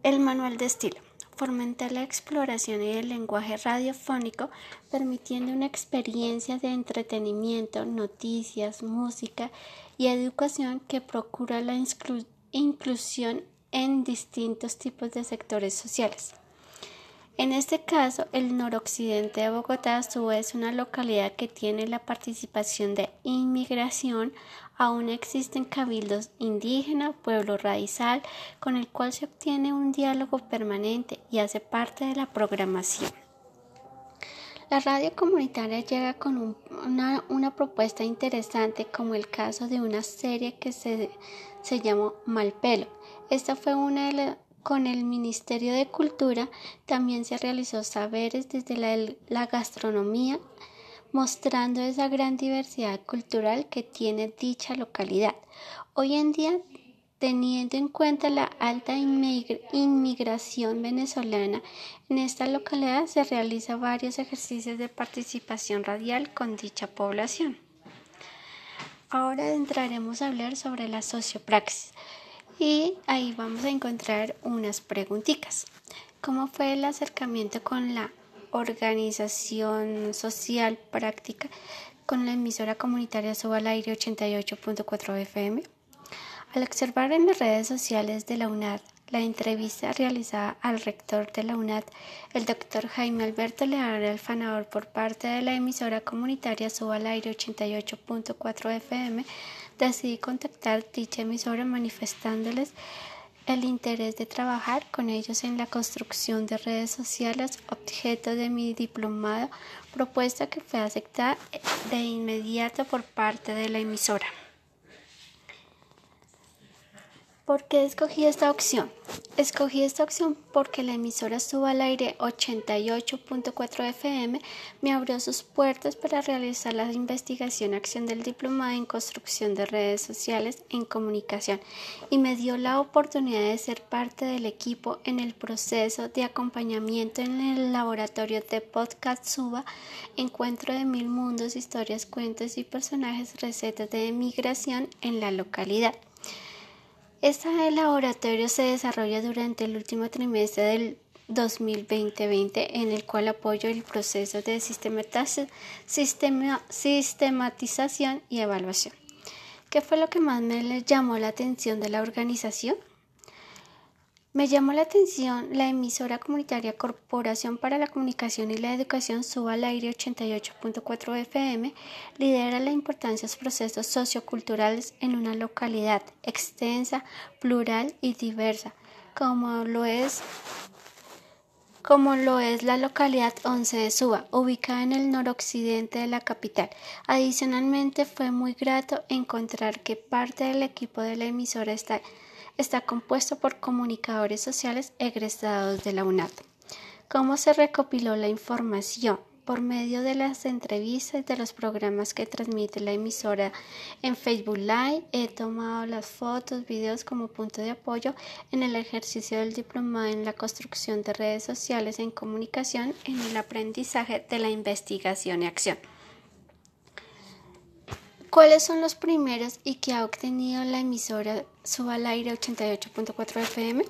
el manual de estilo fomentar la exploración y el lenguaje radiofónico, permitiendo una experiencia de entretenimiento, noticias, música y educación que procura la inclusión en distintos tipos de sectores sociales. En este caso, el noroccidente de Bogotá es una localidad que tiene la participación de inmigración. Aún existen cabildos indígena, pueblo raizal, con el cual se obtiene un diálogo permanente y hace parte de la programación. La radio comunitaria llega con una, propuesta interesante como el caso de una serie que se, se llamó Malpelo. Esta fue una de, con el Ministerio de Cultura también se realizó saberes desde la, gastronomía, mostrando esa gran diversidad cultural que tiene dicha localidad. Hoy en día, teniendo en cuenta la alta inmigración venezolana, en esta localidad se realizan varios ejercicios de participación radial con dicha población. Ahora entraremos a hablar sobre la sociopraxis y ahí vamos a encontrar unas preguntitas. ¿Cómo fue el acercamiento con la organización social práctica con la emisora comunitaria Suba al Aire 88.4 FM? Al observar en las redes sociales de la UNAD la entrevista realizada al rector de la UNAD, el doctor Jaime Alberto Leal Alfanador por parte de la emisora comunitaria Suba al Aire 88.4 FM, decidí contactar dicha emisora manifestándoles el interés de trabajar con ellos en la construcción de redes sociales, objeto de mi diplomado, propuesta que fue aceptada de inmediato por parte de la emisora. ¿Por qué escogí esta opción? Escogí esta opción porque la emisora Suba al Aire 88.4 FM me abrió sus puertas para realizar la investigación acción del diplomado en construcción de redes sociales en comunicación y me dio la oportunidad de ser parte del equipo en el proceso de acompañamiento en el laboratorio de podcast Suba, encuentro de mil mundos, historias, cuentos y personajes, recetas de emigración en la localidad. Este laboratorio se desarrolla durante el último trimestre del 2020 en el cual apoyo el proceso de sistematización y evaluación. ¿Qué fue lo que más me llamó la atención de la organización? Me llamó la atención la emisora comunitaria Corporación para la Comunicación y la Educación Suba al Aire 88.4 FM lidera la importancia de los procesos socioculturales en una localidad extensa, plural y diversa, como lo es como lo es la localidad 11 de Suba, ubicada en el noroccidente de la capital. Adicionalmente, fue muy grato encontrar que parte del equipo de la emisora está está compuesto por comunicadores sociales egresados de la UNAD. ¿Cómo se recopiló la información? Por medio de las entrevistas de los programas que transmite la emisora en Facebook Live, he tomado las fotos, videos como punto de apoyo en el ejercicio del diplomado en la construcción de redes sociales en comunicación en el aprendizaje de la investigación y acción. ¿Cuáles son los primeros y que ha obtenido la emisora Suba al Aire 88.4 FM?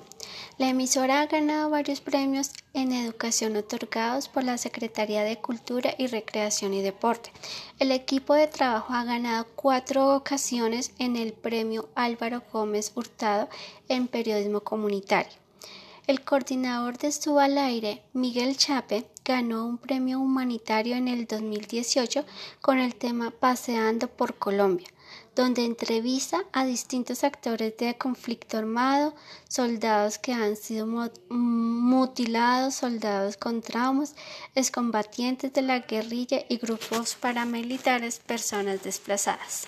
La emisora ha ganado varios premios en educación otorgados por la Secretaría de Cultura y Recreación y Deporte. El equipo de trabajo ha ganado cuatro ocasiones en el premio Álvaro Gómez Hurtado en periodismo comunitario. El coordinador de Suba al Aire, Miguel Chape, ganó un premio humanitario en el 2018 con el tema Paseando por Colombia, donde entrevista a distintos actores de conflicto armado, soldados que han sido mutilados, soldados con traumas, excombatientes de la guerrilla y grupos paramilitares, personas desplazadas.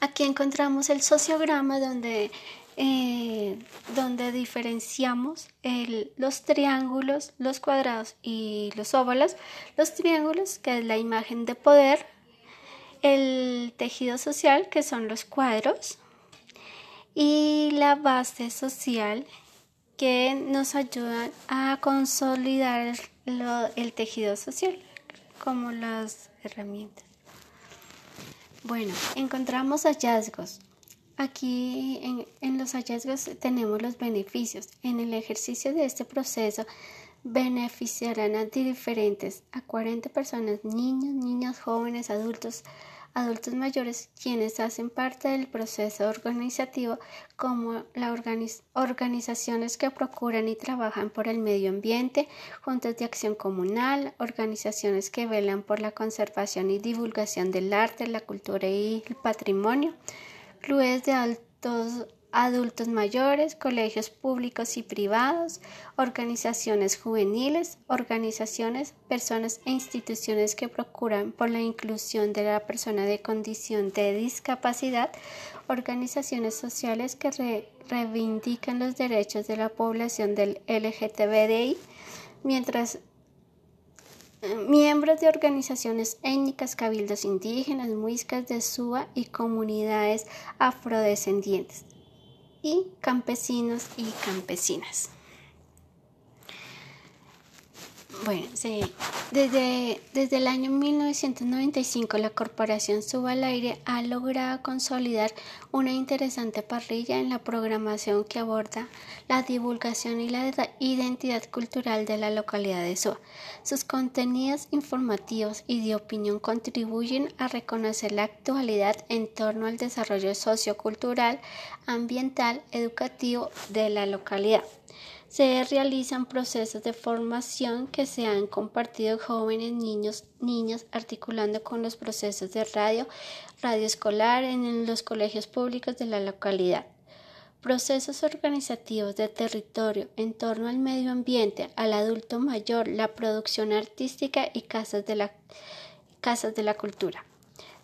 Aquí encontramos el sociograma donde eh, donde diferenciamos los triángulos, los cuadrados y los óvalos. Los triángulos, que es la imagen de poder, el tejido social, que son los cuadros, y la base social, que nos ayudan a consolidar el tejido social, como las herramientas. Bueno, encontramos hallazgos. Aquí en, los hallazgos tenemos los beneficios. En el ejercicio de este proceso beneficiarán a diferentes, a 40 personas, niños, niñas, jóvenes, adultos, adultos mayores, quienes hacen parte del proceso organizativo, como las organizaciones que procuran y trabajan por el medio ambiente, juntas de acción comunal, organizaciones que velan por la conservación y divulgación del arte, la cultura y el patrimonio, clubes de altos adultos mayores, colegios públicos y privados, organizaciones juveniles, organizaciones, personas e instituciones que procuran por la inclusión de la persona de condición de discapacidad, organizaciones sociales que reivindican los derechos de la población del LGTBI, mientras miembros de organizaciones étnicas, cabildos indígenas, muiscas de Suba y comunidades afrodescendientes y campesinos y campesinas. Bueno, sí. Desde, desde el año 1995 la corporación Suba al Aire ha logrado consolidar una interesante parrilla en la programación que aborda la divulgación y la identidad cultural de la localidad de Suba. Sus contenidos informativos y de opinión contribuyen a reconocer la actualidad en torno al desarrollo sociocultural, ambiental, educativo de la localidad se realizan procesos de formación que se han compartido jóvenes, niños, niñas, articulando con los procesos de radio, radio escolar en los colegios públicos de la localidad. Procesos organizativos de territorio en torno al medio ambiente, al adulto mayor, la producción artística y casas de la, casas de la cultura.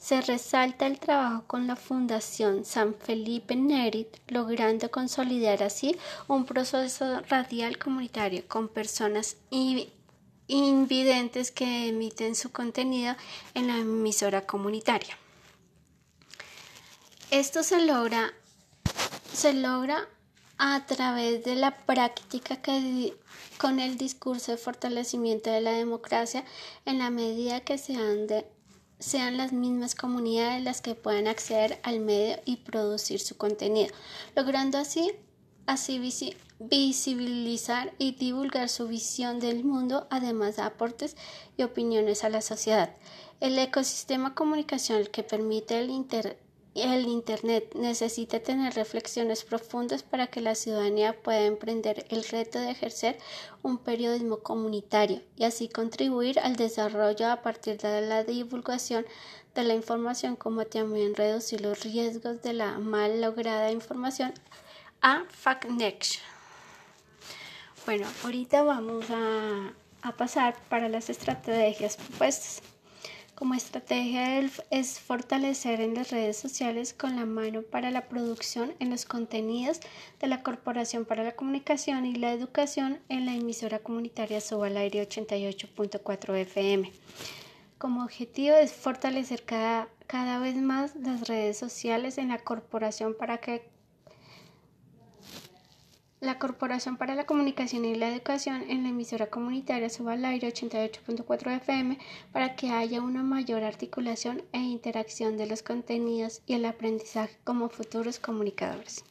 Se resalta el trabajo con la Fundación San Felipe Neri, logrando consolidar así un proceso radial comunitario con personas invidentes que emiten su contenido en la emisora comunitaria. Esto se logra, se logra a través de la práctica que con el discurso de fortalecimiento de la democracia en la medida que se han de sean las mismas comunidades las que puedan acceder al medio y producir su contenido, logrando así, así visibilizar y divulgar su visión del mundo, además de aportes y opiniones a la sociedad. El ecosistema comunicacional que permite el inter el Internet necesita tener reflexiones profundas para que la ciudadanía pueda emprender el reto de ejercer un periodismo comunitario y así contribuir al desarrollo a partir de la divulgación de la información como también reducir los riesgos de la mal lograda información a FACNEX. Bueno, ahorita vamos a, a pasar para las estrategias propuestas. Como estrategia es fortalecer en las redes sociales con la mano para la producción en los contenidos de la Corporación para la Comunicación y la Educación en la emisora comunitaria Soba al Aire 88.4 FM. Como objetivo es fortalecer cada, cada vez más las redes sociales en la corporación para que la Corporación para la Comunicación y la Educación en la emisora comunitaria suba al aire 88.4 FM para que haya una mayor articulación e interacción de los contenidos y el aprendizaje como futuros comunicadores.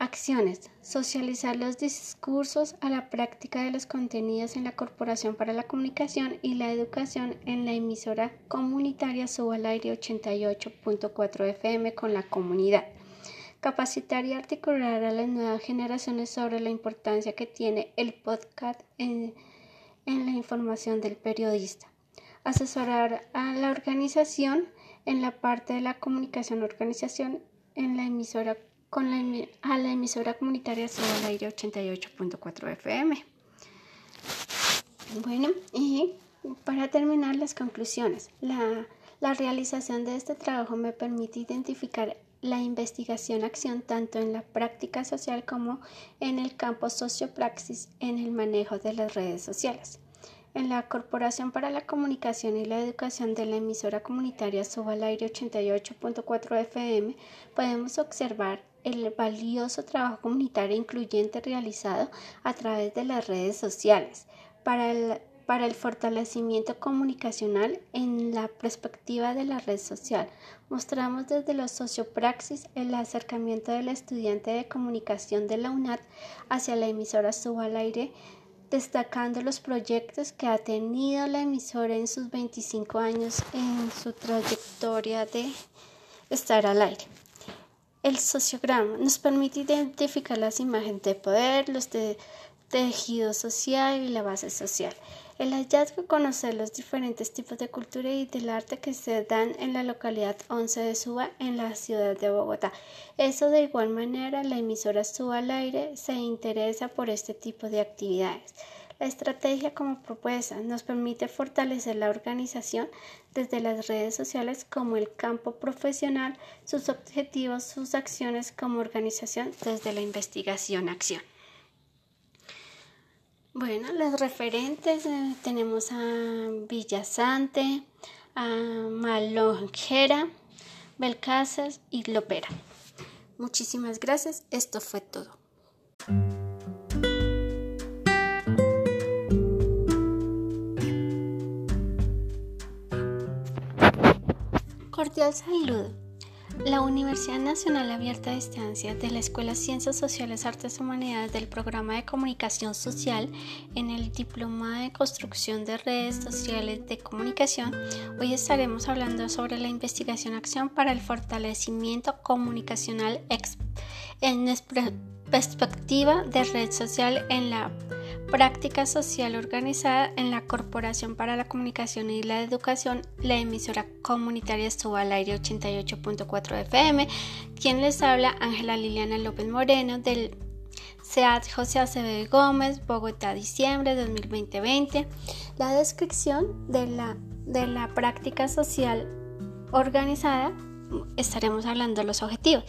Acciones. Socializar los discursos a la práctica de los contenidos en la Corporación para la Comunicación y la Educación en la emisora comunitaria suba al aire 88.4 FM con la comunidad capacitar y articular a las nuevas generaciones sobre la importancia que tiene el podcast en, la información del periodista, asesorar a la organización en la parte de la comunicación organización en la emisora con la, a la emisora comunitaria sobre aire 88.4 FM. Bueno, y para terminar las conclusiones, la, la realización de este trabajo me permite identificar la investigación-acción tanto en la práctica social como en el campo sociopraxis en el manejo de las redes sociales. En la Corporación para la Comunicación y la Educación de la emisora comunitaria Suba al Aire 88.4 FM podemos observar el valioso trabajo comunitario incluyente realizado a través de las redes sociales para el para el fortalecimiento comunicacional en la perspectiva de la red social. Mostramos desde los sociopraxis el acercamiento del estudiante de comunicación de la UNAD hacia la emisora Suba al Aire, destacando los proyectos que ha tenido la emisora en sus 25 años en su trayectoria de estar al aire. El sociograma nos permite identificar las imágenes de poder, los de tejido social y la base social. El hallazgo conocer los diferentes tipos de cultura y del arte que se dan en la localidad 11 de Suba en la ciudad de Bogotá. Eso de igual manera la emisora Suba al aire se interesa por este tipo de actividades. La estrategia como propuesta nos permite fortalecer la organización desde las redes sociales como el campo profesional, sus objetivos, sus acciones como organización desde la investigación-acción. Bueno, los referentes eh, tenemos a Villasante, a Malonjera, Belcázar y Lopera. Muchísimas gracias, esto fue todo. Cordial saludo. La Universidad Nacional Abierta a Distancia de la Escuela Ciencias Sociales, Artes y Humanidades del Programa de Comunicación Social en el Diploma de Construcción de Redes Sociales de Comunicación, hoy estaremos hablando sobre la investigación acción para el fortalecimiento comunicacional en perspectiva de red social en la práctica social organizada en la Corporación para la Comunicación y la Educación, la emisora comunitaria estuvo al aire 88.4 FM. Quien les habla, Ángela Liliana López Moreno del SEAT José Acevedo Gómez, Bogotá, diciembre de 2020. La descripción de la, de la práctica social organizada, estaremos hablando de los objetivos.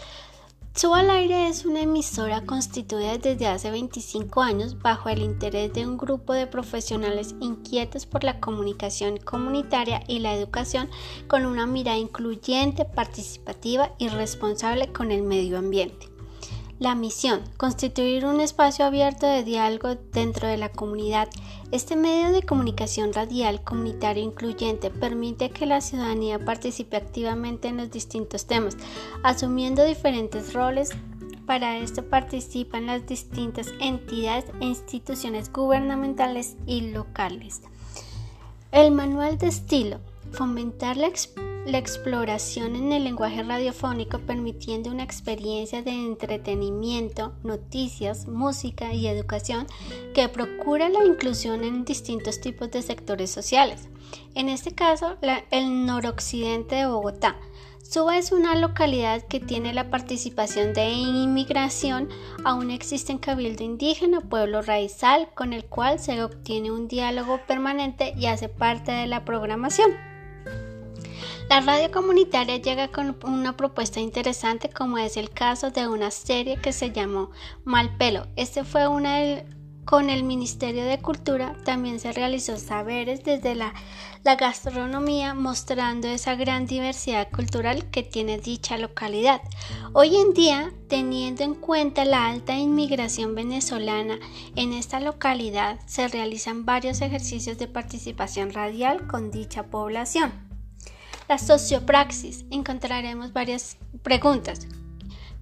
Suba al aire es una emisora constituida desde hace 25 años bajo el interés de un grupo de profesionales inquietos por la comunicación comunitaria y la educación con una mirada incluyente, participativa y responsable con el medio ambiente. La misión, constituir un espacio abierto de diálogo dentro de la comunidad. Este medio de comunicación radial, comunitario incluyente permite que la ciudadanía participe activamente en los distintos temas, asumiendo diferentes roles. Para esto participan las distintas entidades e instituciones gubernamentales y locales. El manual de estilo, fomentar la experiencia la exploración en el lenguaje radiofónico permitiendo una experiencia de entretenimiento, noticias, música y educación que procura la inclusión en distintos tipos de sectores sociales. En este caso, el noroccidente de Bogotá. Suba es una localidad que tiene la participación de inmigración, aún existe en Cabildo Indígena, pueblo raizal, con el cual se obtiene un diálogo permanente y hace parte de la programación. La radio comunitaria llega con una propuesta interesante como es el caso de una serie que se llamó Malpelo. Este fue una con el Ministerio de Cultura también se realizó saberes desde la, la, gastronomía mostrando esa gran diversidad cultural que tiene dicha localidad. Hoy en día, teniendo en cuenta la alta inmigración venezolana en esta localidad, se realizan varios ejercicios de participación radial con dicha población. La sociopraxis. Encontraremos varias preguntas.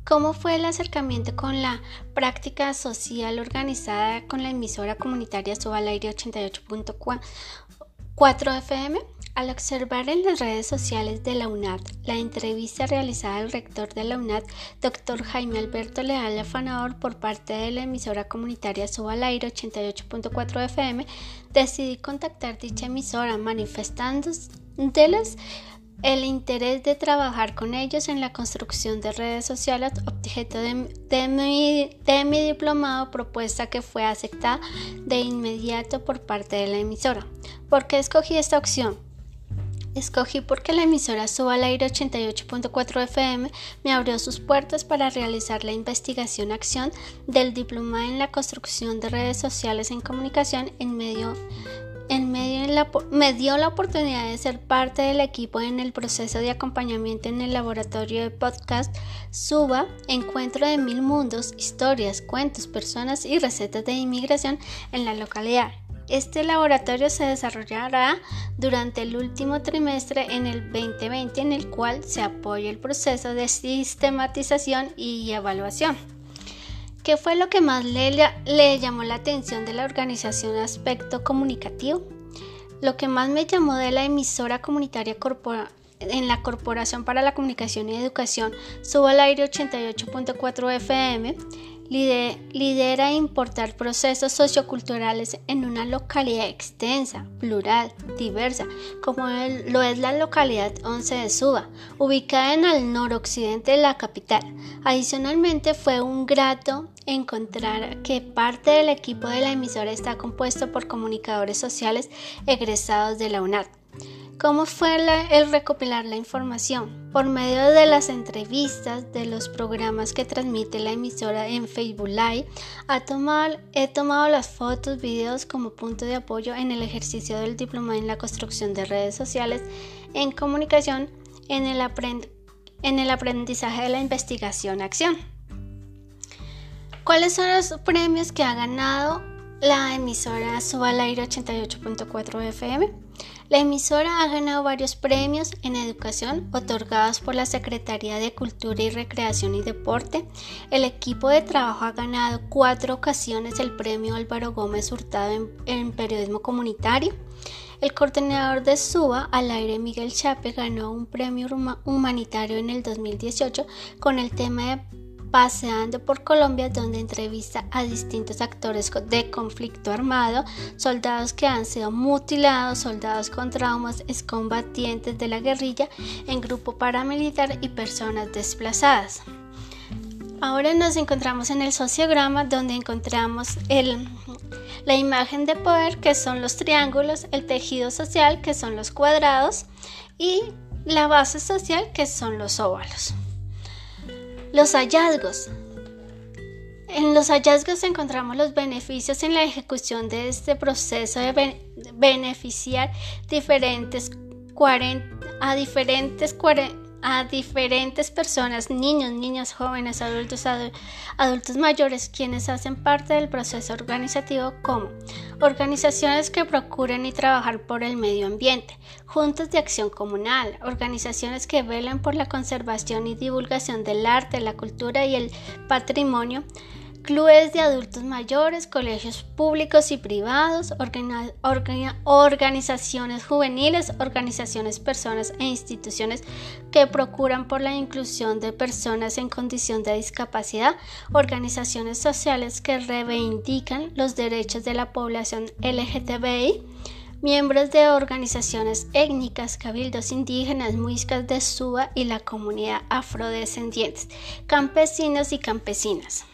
¿Cómo fue el acercamiento con la práctica social organizada con la emisora comunitaria Suba 88.4 FM? Al observar en las redes sociales de la UNAD la entrevista realizada al rector de la UNAD, doctor Jaime Alberto Leal Afanador, por parte de la emisora comunitaria Suba 88.4 FM, decidí contactar dicha emisora manifestando de las el interés de trabajar con ellos en la construcción de redes sociales, objeto de, mi, diplomado, propuesta que fue aceptada de inmediato por parte de la emisora. ¿Por qué escogí esta opción? Escogí porque la emisora Suba al aire 88.4 FM me abrió sus puertas para realizar la investigación acción del diplomado en la construcción de redes sociales en comunicación en medio en medio me dio la oportunidad de ser parte del equipo en el proceso de acompañamiento en el laboratorio de podcast Suba, Encuentro de Mil Mundos, Historias, Cuentos, Personas y Recetas de Inmigración en la localidad. Este laboratorio se desarrollará durante el último trimestre en el 2020 en el cual se apoya el proceso de sistematización y evaluación. ¿Qué fue lo que más le, le, llamó la atención de la organización aspecto comunicativo? Lo que más me llamó de la emisora comunitaria en la Corporación para la Comunicación y Educación, Subo al aire 88.4 FM, lidera importar procesos socioculturales en una localidad extensa, plural, diversa, como lo es la localidad 11 de Suba, ubicada en el noroccidente de la capital. Adicionalmente, fue un grato encontrar que parte del equipo de la emisora está compuesto por comunicadores sociales egresados de la UNAD ¿Cómo fue el recopilar la información? Por medio de las entrevistas, de los programas que transmite la emisora en Facebook Live, he tomado las fotos, videos como punto de apoyo en el ejercicio del diploma en la construcción de redes sociales, en comunicación, en el, en el aprendizaje de la investigación acción. ¿Cuáles son los premios que ha ganado la emisora Suba al aire 88.4 FM? La emisora ha ganado varios premios en educación otorgados por la Secretaría de Cultura y Recreación y Deporte. El equipo de trabajo ha ganado cuatro ocasiones el premio Álvaro Gómez Hurtado en, periodismo comunitario. El coordinador de SUBA al aire Miguel Chape ganó un premio humanitario en el 2018 con el tema de Paseando por Colombia, donde entrevista a distintos actores de conflicto armado, soldados que han sido mutilados, soldados con traumas, excombatientes de la guerrilla en grupo paramilitar y personas desplazadas. Ahora nos encontramos en el sociograma donde encontramos la imagen de poder que son los triángulos, el tejido social que son los cuadrados y la base social que son los óvalos. Los hallazgos. En los hallazgos encontramos los beneficios en la ejecución de este proceso de beneficiar diferentes a diferentes a diferentes personas, niños, niñas, jóvenes, adultos, adultos mayores, quienes hacen parte del proceso organizativo como organizaciones que procuran y trabajar por el medio ambiente, juntas de acción comunal, organizaciones que velan por la conservación y divulgación del arte, la cultura y el patrimonio, clubes de adultos mayores, colegios públicos y privados, organizaciones juveniles, organizaciones, personas e instituciones que procuran por la inclusión de personas en condición de discapacidad, organizaciones sociales que reivindican los derechos de la población LGTBI, miembros de organizaciones étnicas, cabildos indígenas, muiscas de Suba y la comunidad afrodescendientes, campesinos y campesinas.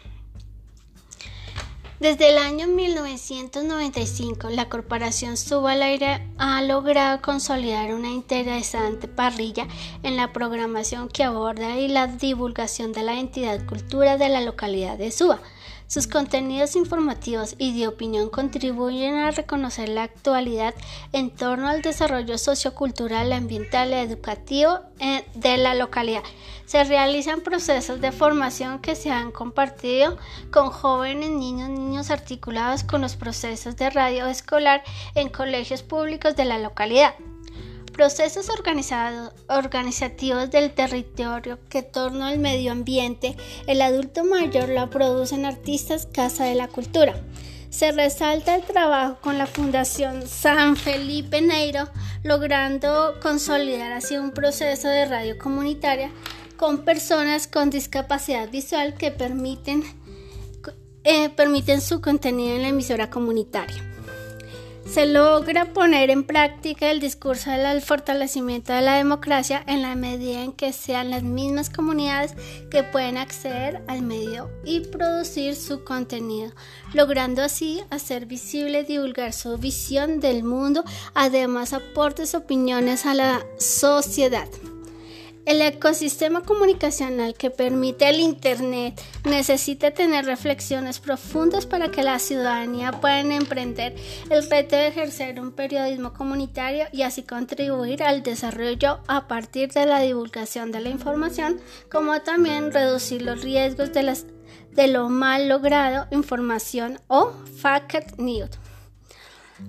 Desde el año 1995, la Corporación Aire ha logrado consolidar una interesante parrilla en la programación que aborda y la divulgación de la entidad cultura de la localidad de Suba. Sus contenidos informativos y de opinión contribuyen a reconocer la actualidad en torno al desarrollo sociocultural, ambiental y educativo eh, de la localidad. Se realizan procesos de formación que se han compartido con jóvenes, niños, niños articulados con los procesos de radio escolar en colegios públicos de la localidad procesos organizativos del territorio que torno al medio ambiente, el adulto mayor la producen artistas Casa de la Cultura. Se resalta el trabajo con la Fundación San Felipe Neiro, logrando consolidar así un proceso de radio comunitaria con personas con discapacidad visual que permiten, eh, permiten su contenido en la emisora comunitaria se logra poner en práctica el discurso del fortalecimiento de la democracia en la medida en que sean las mismas comunidades que pueden acceder al medio y producir su contenido, logrando así hacer visible y divulgar su visión del mundo, además aportes opiniones a la sociedad. El ecosistema comunicacional que permite el Internet necesita tener reflexiones profundas para que la ciudadanía pueda emprender el reto de ejercer un periodismo comunitario y así contribuir al desarrollo a partir de la divulgación de la información, como también reducir los riesgos de, las, de lo mal logrado información o fake news.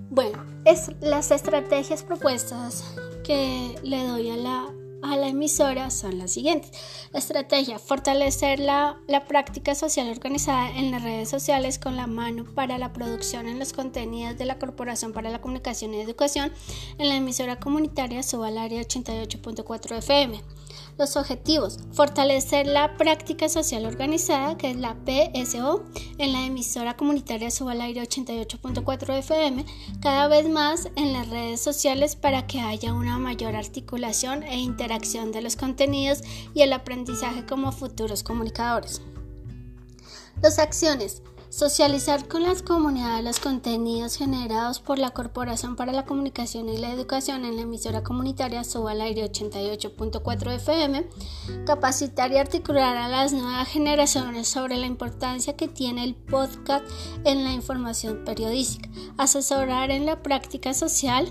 Bueno, es las estrategias propuestas que le doy a la a la emisora son las siguientes. Estrategia, fortalecer la, la, práctica social organizada en las redes sociales con la mano para la producción en los contenidos de la Corporación para la Comunicación y Educación en la emisora comunitaria Suba área 88.4 FM. Los objetivos, fortalecer la práctica social organizada, que es la PSO, en la emisora comunitaria Suba aire 88.4 FM, cada vez más en las redes sociales para que haya una mayor articulación e interacción de los contenidos y el aprendizaje como futuros comunicadores. Las acciones, Socializar con las comunidades los contenidos generados por la Corporación para la Comunicación y la Educación en la emisora comunitaria Suba al aire 88.4 FM. Capacitar y articular a las nuevas generaciones sobre la importancia que tiene el podcast en la información periodística. Asesorar en la práctica social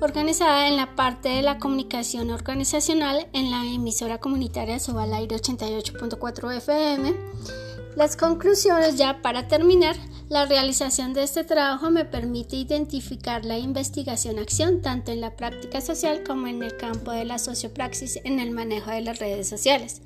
organizada en la parte de la comunicación organizacional en la emisora comunitaria Suba al aire 88.4 FM las conclusiones ya para terminar, La realización de este trabajo me permite identificar la investigación-acción tanto en la práctica social como en el campo de la sociopraxis en el manejo de las redes sociales.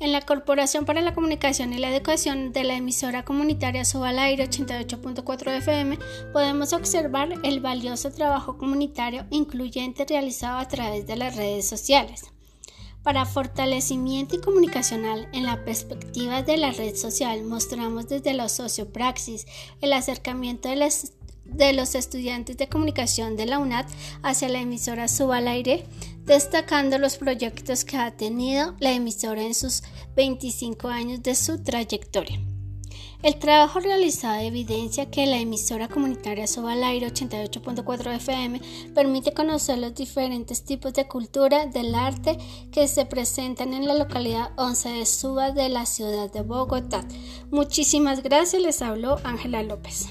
En la Corporación para la Comunicación y la Educación de la emisora comunitaria Subal Aire 88.4 FM podemos observar el valioso trabajo comunitario incluyente realizado a través de las redes sociales. Para fortalecimiento y comunicacional en la perspectiva de la red social mostramos desde la sociopraxis el acercamiento de, los estudiantes de comunicación de la UNAD hacia la emisora Subal Aire, destacando los proyectos que ha tenido la emisora en sus 25 años de su trayectoria. El trabajo realizado evidencia que la emisora comunitaria Suba al Aire 88.4 FM permite conocer los diferentes tipos de cultura del arte que se presentan en la localidad 11 de Suba de la ciudad de Bogotá. Muchísimas gracias, les habló Ángela López.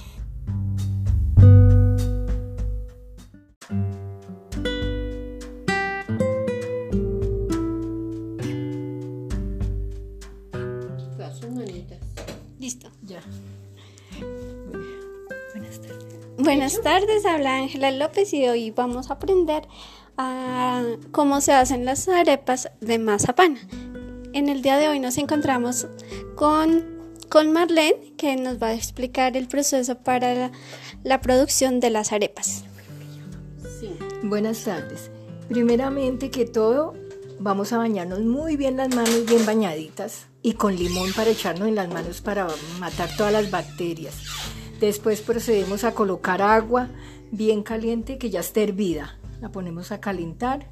Buenas tardes, habla Ángela López y hoy vamos a aprender a cómo se hacen las arepas de mazapán. En el día de hoy nos encontramos con, con Marlene que nos va a explicar el proceso para la, la producción de las arepas. Sí. Buenas tardes. Primeramente que todo, vamos a bañarnos muy bien las manos, bien bañaditas y con limón para echarnos en las manos para matar todas las bacterias. Después procedemos a colocar agua bien caliente que ya está hervida. La ponemos a calentar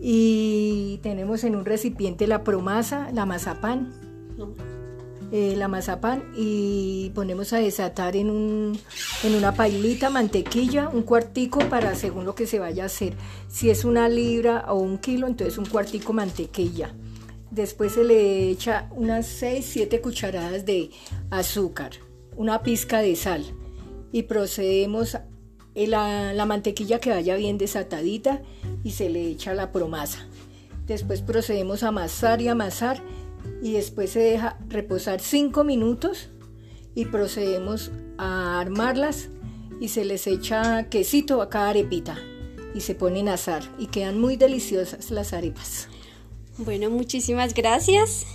y tenemos en un recipiente la promasa, la mazapán, eh, la mazapán y ponemos a desatar en, un, en una pailita mantequilla, un cuartico para según lo que se vaya a hacer. Si es una libra o un kilo, entonces un cuartico mantequilla. Después se le echa unas 6, 7 cucharadas de azúcar una pizca de sal y procedemos la, la mantequilla que vaya bien desatadita y se le echa la promasa. Después procedemos a amasar y amasar y después se deja reposar 5 minutos y procedemos a armarlas y se les echa quesito a cada arepita y se ponen a asar y quedan muy deliciosas las arepas. Bueno, muchísimas gracias.